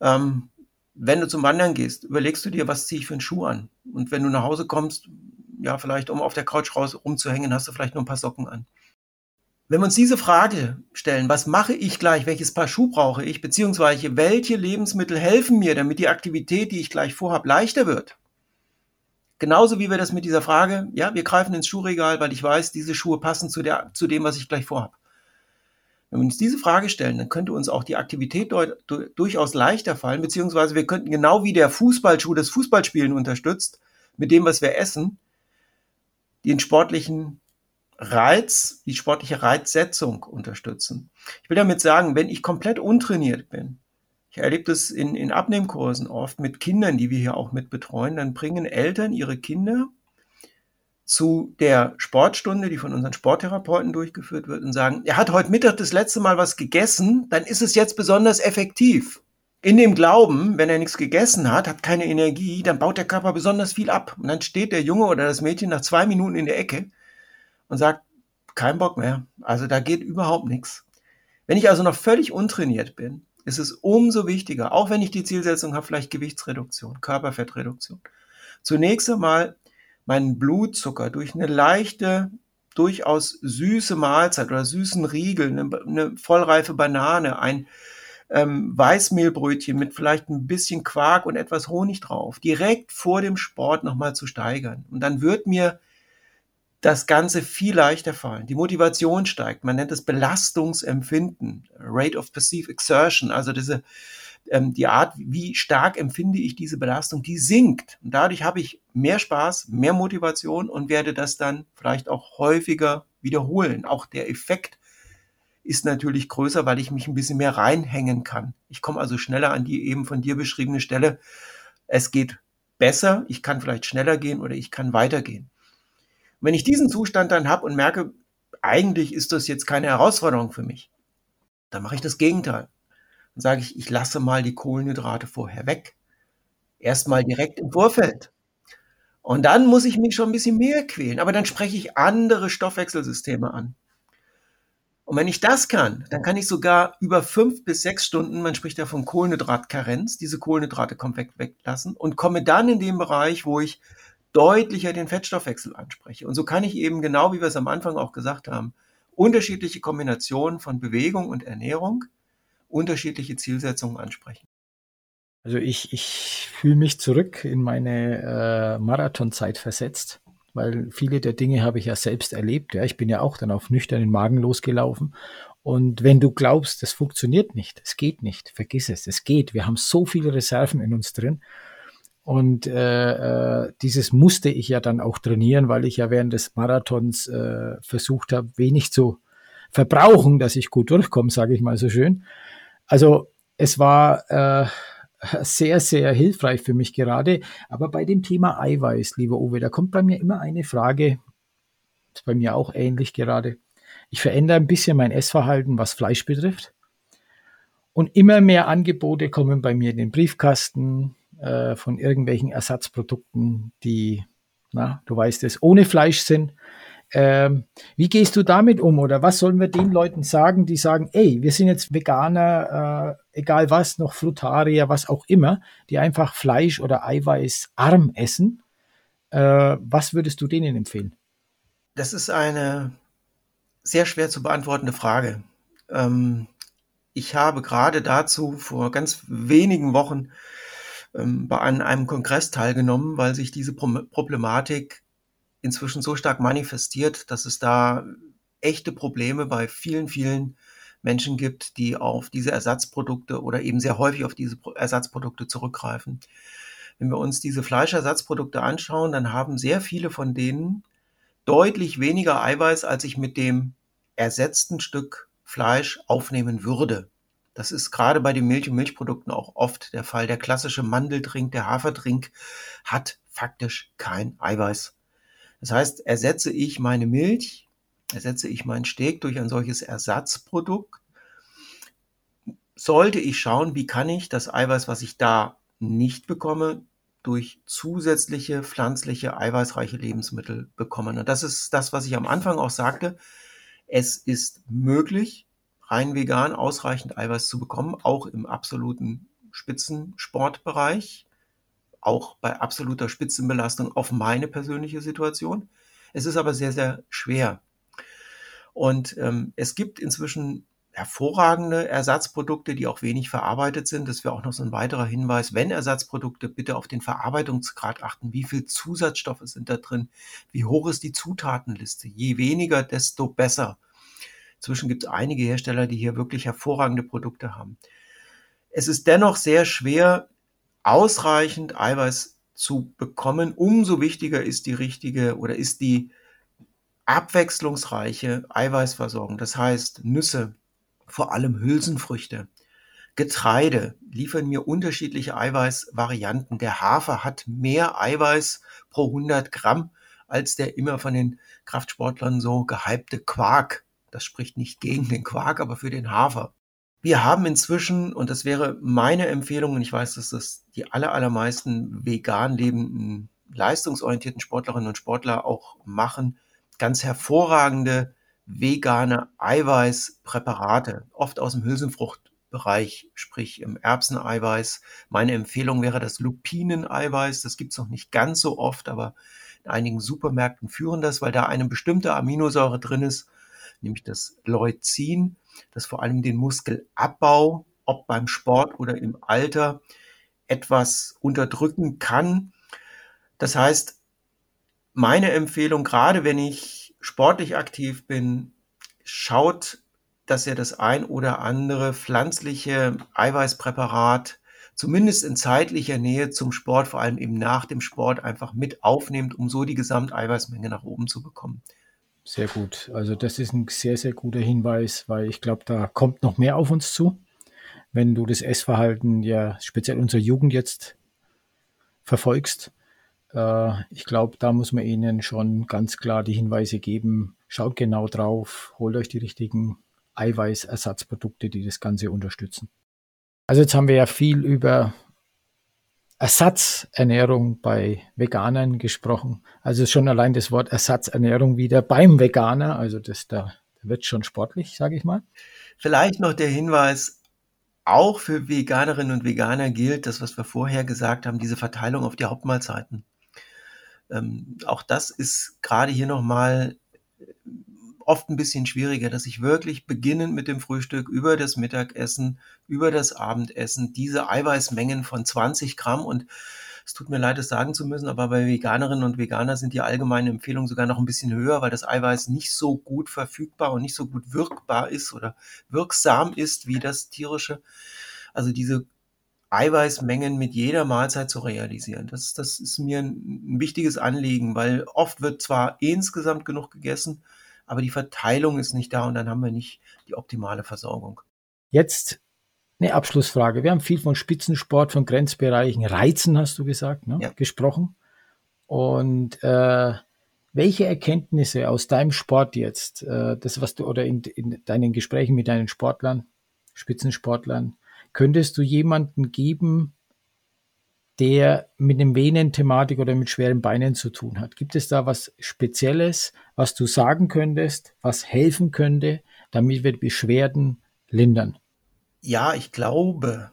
Ähm, wenn du zum Wandern gehst, überlegst du dir, was ziehe ich für einen Schuh an? Und wenn du nach Hause kommst, ja, vielleicht um auf der Couch raus rumzuhängen, hast du vielleicht nur ein paar Socken an. Wenn wir uns diese Frage stellen, was mache ich gleich, welches Paar Schuh brauche ich, beziehungsweise welche Lebensmittel helfen mir, damit die Aktivität, die ich gleich vorhabe, leichter wird, Genauso wie wir das mit dieser Frage, ja, wir greifen ins Schuhregal, weil ich weiß, diese Schuhe passen zu, der, zu dem, was ich gleich vorhabe. Wenn wir uns diese Frage stellen, dann könnte uns auch die Aktivität durchaus leichter fallen, beziehungsweise wir könnten genau wie der Fußballschuh das Fußballspielen unterstützt, mit dem, was wir essen, den sportlichen Reiz, die sportliche Reizsetzung unterstützen. Ich will damit sagen, wenn ich komplett untrainiert bin, ich erlebe das in, in Abnehmkursen oft mit Kindern, die wir hier auch mit betreuen. Dann bringen Eltern ihre Kinder zu der Sportstunde, die von unseren Sporttherapeuten durchgeführt wird, und sagen, er hat heute Mittag das letzte Mal was gegessen, dann ist es jetzt besonders effektiv. In dem Glauben, wenn er nichts gegessen hat, hat keine Energie, dann baut der Körper besonders viel ab. Und dann steht der Junge oder das Mädchen nach zwei Minuten in der Ecke und sagt, kein Bock mehr. Also da geht überhaupt nichts. Wenn ich also noch völlig untrainiert bin, ist es umso wichtiger, auch wenn ich die Zielsetzung habe, vielleicht Gewichtsreduktion, Körperfettreduktion, zunächst einmal meinen Blutzucker durch eine leichte, durchaus süße Mahlzeit oder süßen Riegel, eine, eine vollreife Banane, ein ähm, Weißmehlbrötchen mit vielleicht ein bisschen Quark und etwas Honig drauf, direkt vor dem Sport nochmal zu steigern. Und dann wird mir das Ganze viel leichter fallen. Die Motivation steigt. Man nennt es Belastungsempfinden, Rate of Perceived Exertion, also diese, ähm, die Art, wie stark empfinde ich diese Belastung, die sinkt. Und dadurch habe ich mehr Spaß, mehr Motivation und werde das dann vielleicht auch häufiger wiederholen. Auch der Effekt ist natürlich größer, weil ich mich ein bisschen mehr reinhängen kann. Ich komme also schneller an die eben von dir beschriebene Stelle. Es geht besser, ich kann vielleicht schneller gehen oder ich kann weitergehen wenn ich diesen Zustand dann habe und merke, eigentlich ist das jetzt keine Herausforderung für mich, dann mache ich das Gegenteil. Dann sage ich, ich lasse mal die Kohlenhydrate vorher weg. Erstmal direkt im Vorfeld. Und dann muss ich mich schon ein bisschen mehr quälen. Aber dann spreche ich andere Stoffwechselsysteme an. Und wenn ich das kann, dann kann ich sogar über fünf bis sechs Stunden, man spricht ja von Kohlenhydratkarenz, diese Kohlenhydrate komplett weglassen und komme dann in den Bereich, wo ich deutlicher den Fettstoffwechsel anspreche. Und so kann ich eben genau, wie wir es am Anfang auch gesagt haben, unterschiedliche Kombinationen von Bewegung und Ernährung, unterschiedliche Zielsetzungen ansprechen. Also ich, ich fühle mich zurück in meine äh, Marathonzeit versetzt, weil viele der Dinge habe ich ja selbst erlebt. Ja, ich bin ja auch dann auf nüchternen Magen losgelaufen. Und wenn du glaubst, das funktioniert nicht, es geht nicht, vergiss es, es geht. Wir haben so viele Reserven in uns drin. Und äh, äh, dieses musste ich ja dann auch trainieren, weil ich ja während des Marathons äh, versucht habe, wenig zu verbrauchen, dass ich gut durchkomme, sage ich mal so schön. Also es war äh, sehr, sehr hilfreich für mich gerade. Aber bei dem Thema Eiweiß, lieber Uwe, da kommt bei mir immer eine Frage, ist bei mir auch ähnlich gerade. Ich verändere ein bisschen mein Essverhalten, was Fleisch betrifft. Und immer mehr Angebote kommen bei mir in den Briefkasten, äh, von irgendwelchen Ersatzprodukten, die, na, du weißt es, ohne Fleisch sind. Ähm, wie gehst du damit um oder was sollen wir den Leuten sagen, die sagen, ey, wir sind jetzt Veganer, äh, egal was, noch Frutarier, was auch immer, die einfach Fleisch oder Eiweiß arm essen. Äh, was würdest du denen empfehlen? Das ist eine sehr schwer zu beantwortende Frage. Ähm, ich habe gerade dazu vor ganz wenigen Wochen ähm, bei einem, einem Kongress teilgenommen, weil sich diese Problematik inzwischen so stark manifestiert, dass es da echte Probleme bei vielen, vielen Menschen gibt, die auf diese Ersatzprodukte oder eben sehr häufig auf diese Ersatzprodukte zurückgreifen. Wenn wir uns diese Fleischersatzprodukte anschauen, dann haben sehr viele von denen deutlich weniger Eiweiß, als ich mit dem ersetzten Stück Fleisch aufnehmen würde. Das ist gerade bei den Milch- und Milchprodukten auch oft der Fall. Der klassische Mandeldrink, der Haferdrink hat faktisch kein Eiweiß. Das heißt, ersetze ich meine Milch, ersetze ich meinen Steak durch ein solches Ersatzprodukt, sollte ich schauen, wie kann ich das Eiweiß, was ich da nicht bekomme, durch zusätzliche pflanzliche, eiweißreiche Lebensmittel bekommen. Und das ist das, was ich am Anfang auch sagte. Es ist möglich, rein vegan ausreichend Eiweiß zu bekommen, auch im absoluten Spitzensportbereich, auch bei absoluter Spitzenbelastung auf meine persönliche Situation. Es ist aber sehr, sehr schwer. Und ähm, es gibt inzwischen hervorragende Ersatzprodukte, die auch wenig verarbeitet sind. Das wäre auch noch so ein weiterer Hinweis. Wenn Ersatzprodukte, bitte auf den Verarbeitungsgrad achten. Wie viel Zusatzstoffe sind da drin? Wie hoch ist die Zutatenliste? Je weniger, desto besser. Inzwischen gibt es einige Hersteller, die hier wirklich hervorragende Produkte haben. Es ist dennoch sehr schwer, ausreichend Eiweiß zu bekommen. Umso wichtiger ist die richtige oder ist die abwechslungsreiche Eiweißversorgung. Das heißt, Nüsse, vor allem Hülsenfrüchte, Getreide liefern mir unterschiedliche Eiweißvarianten. Der Hafer hat mehr Eiweiß pro 100 Gramm als der immer von den Kraftsportlern so gehypte Quark. Das spricht nicht gegen den Quark, aber für den Hafer. Wir haben inzwischen, und das wäre meine Empfehlung, und ich weiß, dass das die aller, allermeisten vegan lebenden, leistungsorientierten Sportlerinnen und Sportler auch machen, ganz hervorragende vegane Eiweißpräparate, oft aus dem Hülsenfruchtbereich, sprich im Erbseneiweiß. Meine Empfehlung wäre das Lupineneiweiß. Das gibt's noch nicht ganz so oft, aber in einigen Supermärkten führen das, weil da eine bestimmte Aminosäure drin ist, nämlich das Leucin, das vor allem den Muskelabbau, ob beim Sport oder im Alter, etwas unterdrücken kann. Das heißt, meine Empfehlung, gerade wenn ich sportlich aktiv bin, schaut, dass ihr das ein oder andere pflanzliche Eiweißpräparat zumindest in zeitlicher Nähe zum Sport, vor allem eben nach dem Sport, einfach mit aufnehmt, um so die Gesamteiweißmenge nach oben zu bekommen. Sehr gut. Also das ist ein sehr, sehr guter Hinweis, weil ich glaube, da kommt noch mehr auf uns zu. Wenn du das Essverhalten ja speziell unserer Jugend jetzt verfolgst, äh, ich glaube, da muss man ihnen schon ganz klar die Hinweise geben. Schaut genau drauf, holt euch die richtigen Eiweißersatzprodukte, die das Ganze unterstützen. Also jetzt haben wir ja viel über Ersatzernährung bei Veganern gesprochen. Also schon allein das Wort Ersatzernährung wieder beim Veganer. Also das da wird schon sportlich, sage ich mal. Vielleicht noch der Hinweis, auch für Veganerinnen und Veganer gilt das, was wir vorher gesagt haben, diese Verteilung auf die Hauptmahlzeiten. Ähm, auch das ist gerade hier nochmal oft ein bisschen schwieriger, dass ich wirklich beginnend mit dem Frühstück über das Mittagessen, über das Abendessen diese Eiweißmengen von 20 Gramm und es tut mir leid, es sagen zu müssen, aber bei Veganerinnen und Veganer sind die allgemeinen Empfehlungen sogar noch ein bisschen höher, weil das Eiweiß nicht so gut verfügbar und nicht so gut wirkbar ist oder wirksam ist wie das tierische. Also diese Eiweißmengen mit jeder Mahlzeit zu realisieren. Das, das ist mir ein, ein wichtiges Anliegen, weil oft wird zwar insgesamt genug gegessen, aber die Verteilung ist nicht da und dann haben wir nicht die optimale Versorgung. Jetzt eine Abschlussfrage. Wir haben viel von Spitzensport, von Grenzbereichen, Reizen, hast du gesagt, ne, ja. gesprochen. Und äh, welche Erkenntnisse aus deinem Sport jetzt, äh, das was du oder in, in deinen Gesprächen mit deinen Sportlern, Spitzensportlern, könntest du jemanden geben, der mit einem Venenthematik oder mit schweren Beinen zu tun hat. Gibt es da was Spezielles, was du sagen könntest, was helfen könnte, damit wir Beschwerden lindern? Ja, ich glaube,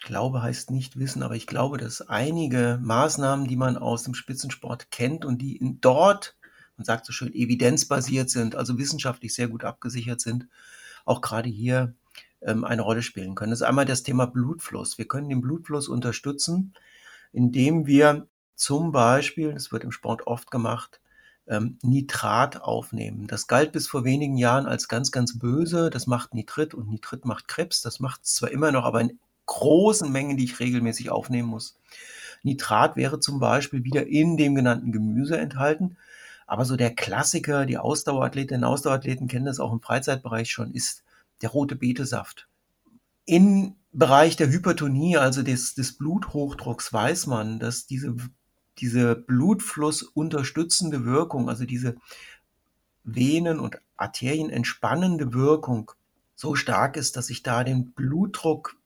glaube heißt nicht wissen, aber ich glaube, dass einige Maßnahmen, die man aus dem Spitzensport kennt und die in dort, man sagt so schön, evidenzbasiert sind, also wissenschaftlich sehr gut abgesichert sind, auch gerade hier ähm, eine Rolle spielen können. Das ist einmal das Thema Blutfluss. Wir können den Blutfluss unterstützen, indem wir zum Beispiel, das wird im Sport oft gemacht, ähm, Nitrat aufnehmen. Das galt bis vor wenigen Jahren als ganz, ganz böse. Das macht Nitrit und Nitrit macht Krebs. Das macht es zwar immer noch, aber in großen Mengen, die ich regelmäßig aufnehmen muss. Nitrat wäre zum Beispiel wieder in dem genannten Gemüse enthalten. Aber so der Klassiker, die Ausdauerathletinnen und Ausdauerathleten kennen das auch im Freizeitbereich schon, ist der rote Betesaft. Im Bereich der Hypertonie, also des, des Bluthochdrucks, weiß man, dass diese, diese Blutfluss unterstützende Wirkung, also diese Venen- und Arterien entspannende Wirkung so stark ist, dass ich da den Blutdruck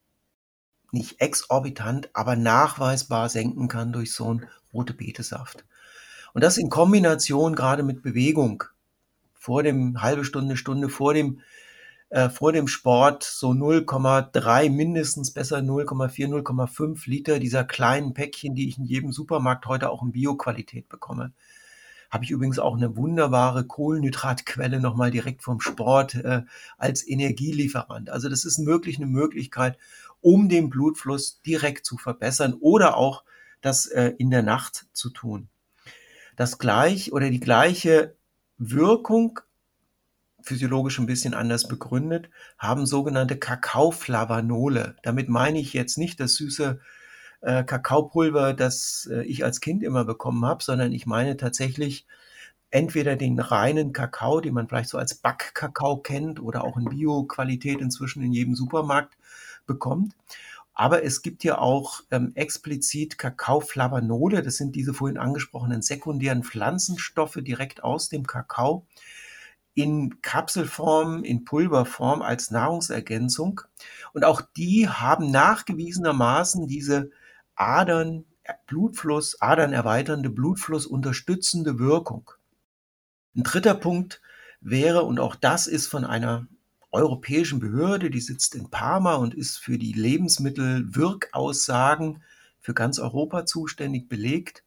nicht exorbitant, aber nachweisbar senken kann durch so einen rote Betesaft. Und das in Kombination gerade mit Bewegung vor dem halbe Stunde, Stunde vor dem äh, vor dem Sport so 0,3 mindestens besser 0,4, 0,5 Liter dieser kleinen Päckchen, die ich in jedem Supermarkt heute auch in Bioqualität bekomme. Habe ich übrigens auch eine wunderbare Kohlenhydratquelle nochmal direkt vom Sport äh, als Energielieferant. Also das ist wirklich eine Möglichkeit, um den Blutfluss direkt zu verbessern oder auch das äh, in der Nacht zu tun. Das gleich oder die gleiche Wirkung physiologisch ein bisschen anders begründet, haben sogenannte Kakaoflavanole. Damit meine ich jetzt nicht das süße äh, Kakaopulver, das äh, ich als Kind immer bekommen habe, sondern ich meine tatsächlich entweder den reinen Kakao, den man vielleicht so als Backkakao kennt oder auch in Bio-Qualität inzwischen in jedem Supermarkt bekommt. Aber es gibt ja auch ähm, explizit Kakaoflavanole. Das sind diese vorhin angesprochenen sekundären Pflanzenstoffe direkt aus dem Kakao, in Kapselform, in Pulverform als Nahrungsergänzung. Und auch die haben nachgewiesenermaßen diese Adern, Blutfluss, Adern erweiternde, Blutfluss unterstützende Wirkung. Ein dritter Punkt wäre, und auch das ist von einer europäischen Behörde, die sitzt in Parma und ist für die Lebensmittelwirkaussagen für ganz Europa zuständig belegt,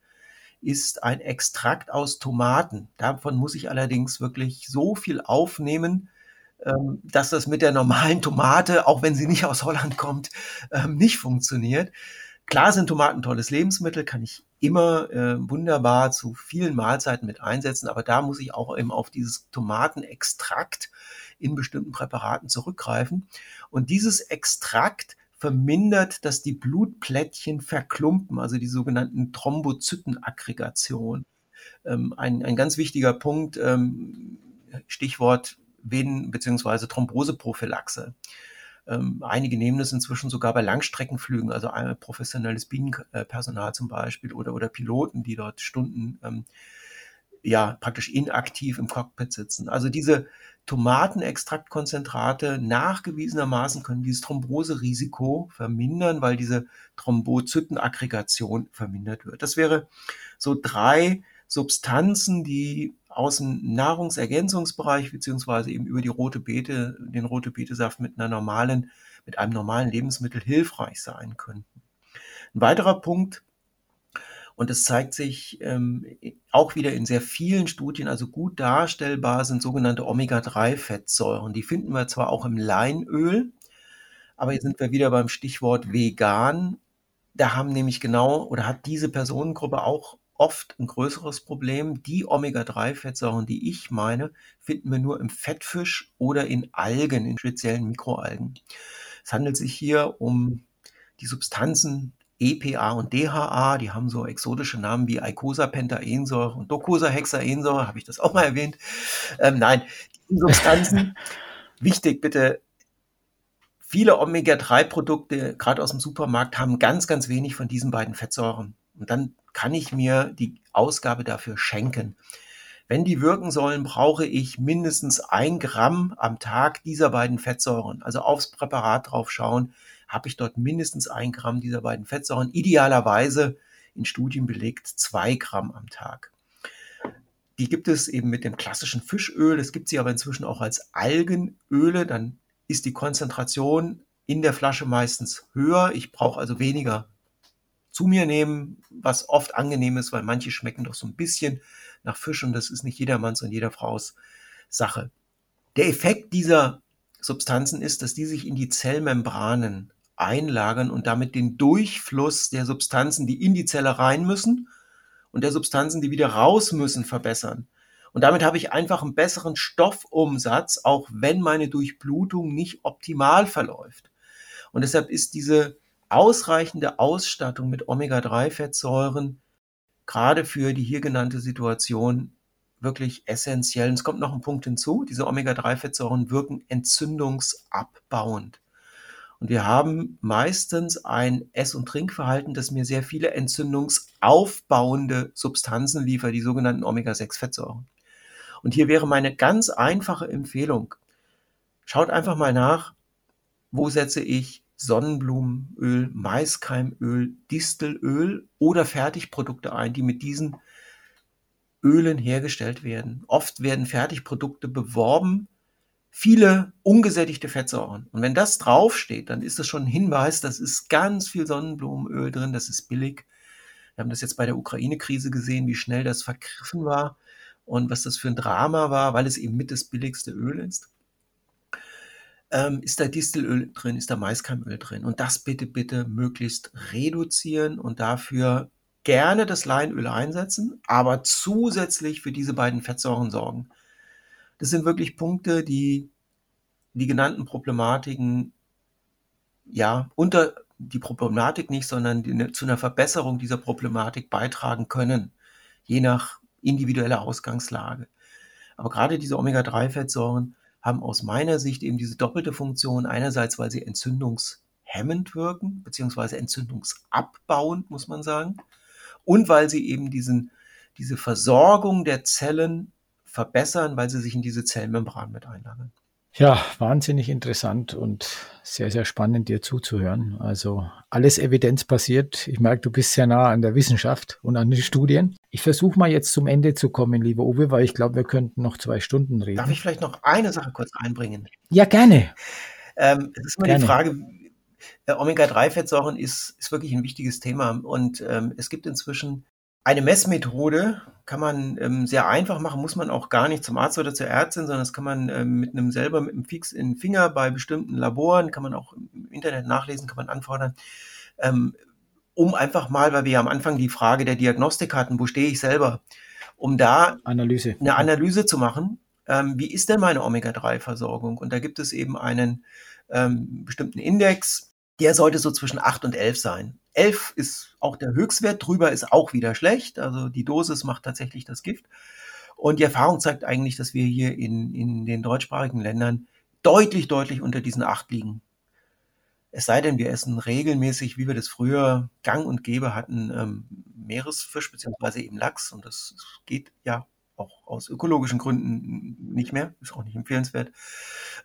ist ein Extrakt aus Tomaten. Davon muss ich allerdings wirklich so viel aufnehmen, ähm, dass das mit der normalen Tomate, auch wenn sie nicht aus Holland kommt, ähm, nicht funktioniert. Klar sind Tomaten tolles Lebensmittel, kann ich immer äh, wunderbar zu vielen Mahlzeiten mit einsetzen, aber da muss ich auch eben auf dieses Tomatenextrakt in bestimmten Präparaten zurückgreifen. Und dieses Extrakt vermindert, dass die Blutplättchen verklumpen, also die sogenannten Thrombozytenaggregation. Ähm, ein, ein ganz wichtiger Punkt, ähm, Stichwort Venen- bzw. Thromboseprophylaxe. Ähm, einige nehmen das inzwischen sogar bei Langstreckenflügen, also professionelles Bienenpersonal zum Beispiel oder, oder Piloten, die dort Stunden ähm, ja praktisch inaktiv im Cockpit sitzen. Also diese Tomatenextraktkonzentrate nachgewiesenermaßen können dieses Thromboserisiko vermindern, weil diese Thrombozytenaggregation vermindert wird. Das wäre so drei Substanzen, die aus dem Nahrungsergänzungsbereich beziehungsweise eben über die rote Beete, den rote Betesaft mit einer normalen, mit einem normalen Lebensmittel hilfreich sein könnten. Ein weiterer Punkt, und es zeigt sich ähm, auch wieder in sehr vielen Studien, also gut darstellbar sind sogenannte Omega-3-Fettsäuren. Die finden wir zwar auch im Leinöl, aber hier sind wir wieder beim Stichwort vegan. Da haben nämlich genau oder hat diese Personengruppe auch oft ein größeres Problem. Die Omega-3-Fettsäuren, die ich meine, finden wir nur im Fettfisch oder in Algen, in speziellen Mikroalgen. Es handelt sich hier um die Substanzen EPA und DHA, die haben so exotische Namen wie Eicosapentaensäure und Docosahexaensäure, habe ich das auch mal erwähnt. Ähm, nein, die Substanzen, wichtig bitte, viele Omega-3-Produkte, gerade aus dem Supermarkt, haben ganz, ganz wenig von diesen beiden Fettsäuren. Und dann kann ich mir die Ausgabe dafür schenken. Wenn die wirken sollen, brauche ich mindestens ein Gramm am Tag dieser beiden Fettsäuren. Also aufs Präparat drauf schauen, habe ich dort mindestens ein Gramm dieser beiden Fettsäuren. Idealerweise in Studien belegt zwei Gramm am Tag. Die gibt es eben mit dem klassischen Fischöl. Es gibt sie aber inzwischen auch als Algenöle. Dann ist die Konzentration in der Flasche meistens höher. Ich brauche also weniger zu mir nehmen, was oft angenehm ist, weil manche schmecken doch so ein bisschen nach Fisch und das ist nicht jedermanns und jeder Frau's Sache. Der Effekt dieser Substanzen ist, dass die sich in die Zellmembranen einlagern und damit den Durchfluss der Substanzen, die in die Zelle rein müssen und der Substanzen, die wieder raus müssen, verbessern. Und damit habe ich einfach einen besseren Stoffumsatz, auch wenn meine Durchblutung nicht optimal verläuft. Und deshalb ist diese ausreichende Ausstattung mit Omega-3-Fettsäuren gerade für die hier genannte Situation wirklich essentiell. Und es kommt noch ein Punkt hinzu, diese Omega-3-Fettsäuren wirken entzündungsabbauend. Und wir haben meistens ein Ess- und Trinkverhalten, das mir sehr viele entzündungsaufbauende Substanzen liefert, die sogenannten Omega-6-Fettsäuren. Und hier wäre meine ganz einfache Empfehlung. Schaut einfach mal nach, wo setze ich Sonnenblumenöl, Maiskeimöl, Distelöl oder Fertigprodukte ein, die mit diesen Ölen hergestellt werden. Oft werden Fertigprodukte beworben, viele ungesättigte Fettsäuren. Und wenn das draufsteht, dann ist das schon ein Hinweis, das ist ganz viel Sonnenblumenöl drin, das ist billig. Wir haben das jetzt bei der Ukraine-Krise gesehen, wie schnell das vergriffen war und was das für ein Drama war, weil es eben mit das billigste Öl ist ähm, ist da Distelöl drin, ist da Maiskeimöl drin. Und das bitte, bitte möglichst reduzieren und dafür gerne das Leinöl einsetzen, aber zusätzlich für diese beiden Fettsäuren sorgen. Das sind wirklich Punkte, die die genannten Problematiken, ja, unter die Problematik nicht, sondern die, ne, zu einer Verbesserung dieser Problematik beitragen können, je nach individueller Ausgangslage. Aber gerade diese Omega-3-Fettsäuren haben aus meiner Sicht eben diese doppelte Funktion. Einerseits, weil sie entzündungshemmend wirken, beziehungsweise entzündungsabbauend, muss man sagen. Und weil sie eben diesen, diese Versorgung der Zellen verbessern, weil sie sich in diese Zellmembran mit einlagern. Ja, wahnsinnig interessant und sehr, sehr spannend, dir zuzuhören. Also alles evidenzbasiert. Ich merke, du bist sehr nah an der Wissenschaft und an den Studien. Ich versuche mal jetzt zum Ende zu kommen, lieber Uwe, weil ich glaube, wir könnten noch zwei Stunden reden. Darf ich vielleicht noch eine Sache kurz einbringen? Ja, gerne. Ähm, es ist immer gerne. die Frage, äh, Omega-3-Fettsäuren ist, ist wirklich ein wichtiges Thema und ähm, es gibt inzwischen eine Messmethode kann man ähm, sehr einfach machen, muss man auch gar nicht zum Arzt oder zur Ärztin, sondern das kann man ähm, mit einem selber mit einem Fix in den Finger bei bestimmten Laboren, kann man auch im Internet nachlesen, kann man anfordern, ähm, um einfach mal, weil wir ja am Anfang die Frage der Diagnostik hatten, wo stehe ich selber, um da Analyse. eine Analyse zu machen, ähm, wie ist denn meine Omega-3-Versorgung? Und da gibt es eben einen ähm, bestimmten Index, der sollte so zwischen 8 und 11 sein. 11 ist auch der Höchstwert, drüber ist auch wieder schlecht. Also die Dosis macht tatsächlich das Gift. Und die Erfahrung zeigt eigentlich, dass wir hier in, in den deutschsprachigen Ländern deutlich, deutlich unter diesen 8 liegen. Es sei denn, wir essen regelmäßig, wie wir das früher gang und gäbe hatten, ähm, Meeresfisch beziehungsweise eben Lachs. Und das geht ja auch aus ökologischen Gründen nicht mehr, ist auch nicht empfehlenswert.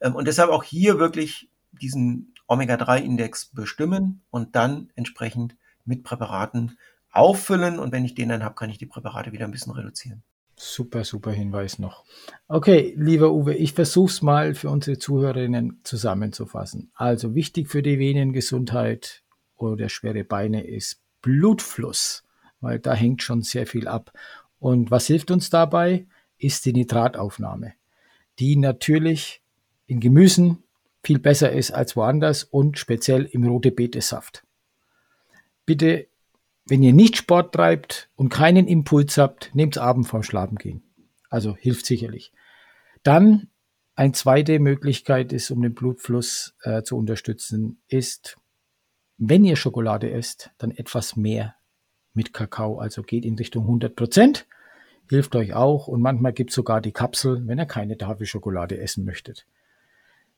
Ähm, und deshalb auch hier wirklich diesen Omega-3-Index bestimmen und dann entsprechend mit Präparaten auffüllen. Und wenn ich den dann habe, kann ich die Präparate wieder ein bisschen reduzieren. Super, super Hinweis noch. Okay, lieber Uwe, ich versuche es mal für unsere Zuhörerinnen zusammenzufassen. Also wichtig für die Venengesundheit oder schwere Beine ist Blutfluss, weil da hängt schon sehr viel ab. Und was hilft uns dabei? Ist die Nitrataufnahme, die natürlich in Gemüsen viel besser ist als woanders und speziell im rote Betesaft. Bitte, wenn ihr nicht Sport treibt und keinen Impuls habt, nehmt es abends vorm Schlafengehen. Also hilft sicherlich. Dann eine zweite Möglichkeit ist, um den Blutfluss äh, zu unterstützen, ist, wenn ihr Schokolade esst, dann etwas mehr mit Kakao. Also geht in Richtung 100 Prozent. Hilft euch auch. Und manchmal gibt es sogar die Kapsel, wenn ihr keine Tafel Schokolade essen möchtet.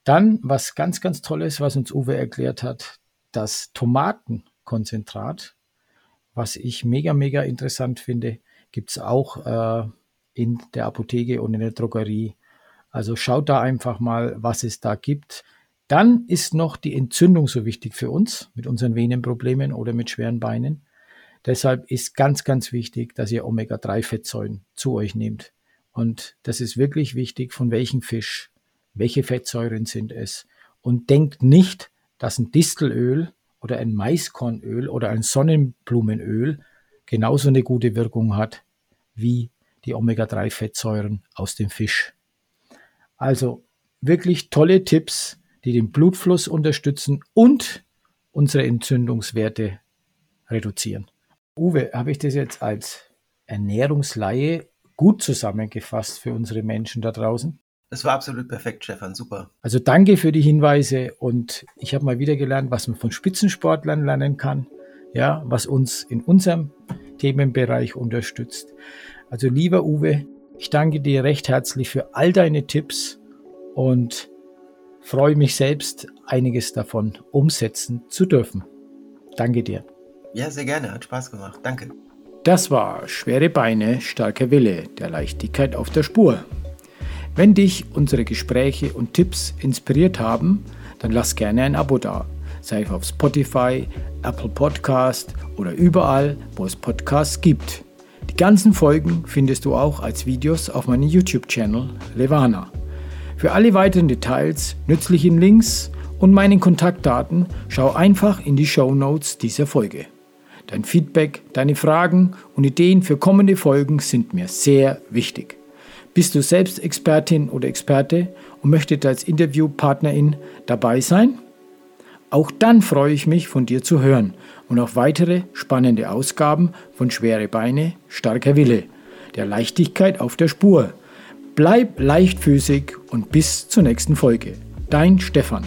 Dann, was ganz, ganz Tolles, was uns Uwe erklärt hat, das Tomatenkonzentrat, was ich mega, mega interessant finde, gibt es auch äh, in der Apotheke und in der Drogerie. Also schaut da einfach mal, was es da gibt. Dann ist noch die Entzündung so wichtig für uns mit unseren Venenproblemen oder mit schweren Beinen. Deshalb ist ganz, ganz wichtig, dass ihr Omega-3-Fettsäuren zu euch nehmt. Und das ist wirklich wichtig, von welchem Fisch, welche Fettsäuren sind es. Und denkt nicht, dass ein Distelöl oder ein Maiskornöl oder ein Sonnenblumenöl genauso eine gute Wirkung hat wie die Omega-3-Fettsäuren aus dem Fisch. Also wirklich tolle Tipps, die den Blutfluss unterstützen und unsere Entzündungswerte reduzieren. Uwe, habe ich das jetzt als Ernährungsleihe gut zusammengefasst für unsere Menschen da draußen? Das war absolut perfekt, Stefan, super. Also danke für die Hinweise und ich habe mal wieder gelernt, was man von Spitzensportlern lernen kann, ja, was uns in unserem Themenbereich unterstützt. Also lieber Uwe, ich danke dir recht herzlich für all deine Tipps und freue mich selbst, einiges davon umsetzen zu dürfen. Danke dir. Ja, sehr gerne, hat Spaß gemacht. Danke. Das war Schwere Beine, starker Wille, der Leichtigkeit auf der Spur. Wenn dich unsere Gespräche und Tipps inspiriert haben, dann lass gerne ein Abo da, sei es auf Spotify, Apple Podcast oder überall, wo es Podcasts gibt. Die ganzen Folgen findest du auch als Videos auf meinem YouTube-Channel Levana. Für alle weiteren Details, nützlichen Links und meinen Kontaktdaten schau einfach in die Show Notes dieser Folge. Dein Feedback, deine Fragen und Ideen für kommende Folgen sind mir sehr wichtig. Bist du selbst Expertin oder Experte und möchtest als Interviewpartnerin dabei sein? Auch dann freue ich mich, von dir zu hören und auf weitere spannende Ausgaben von Schwere Beine, starker Wille, der Leichtigkeit auf der Spur. Bleib leichtfüßig und bis zur nächsten Folge. Dein Stefan.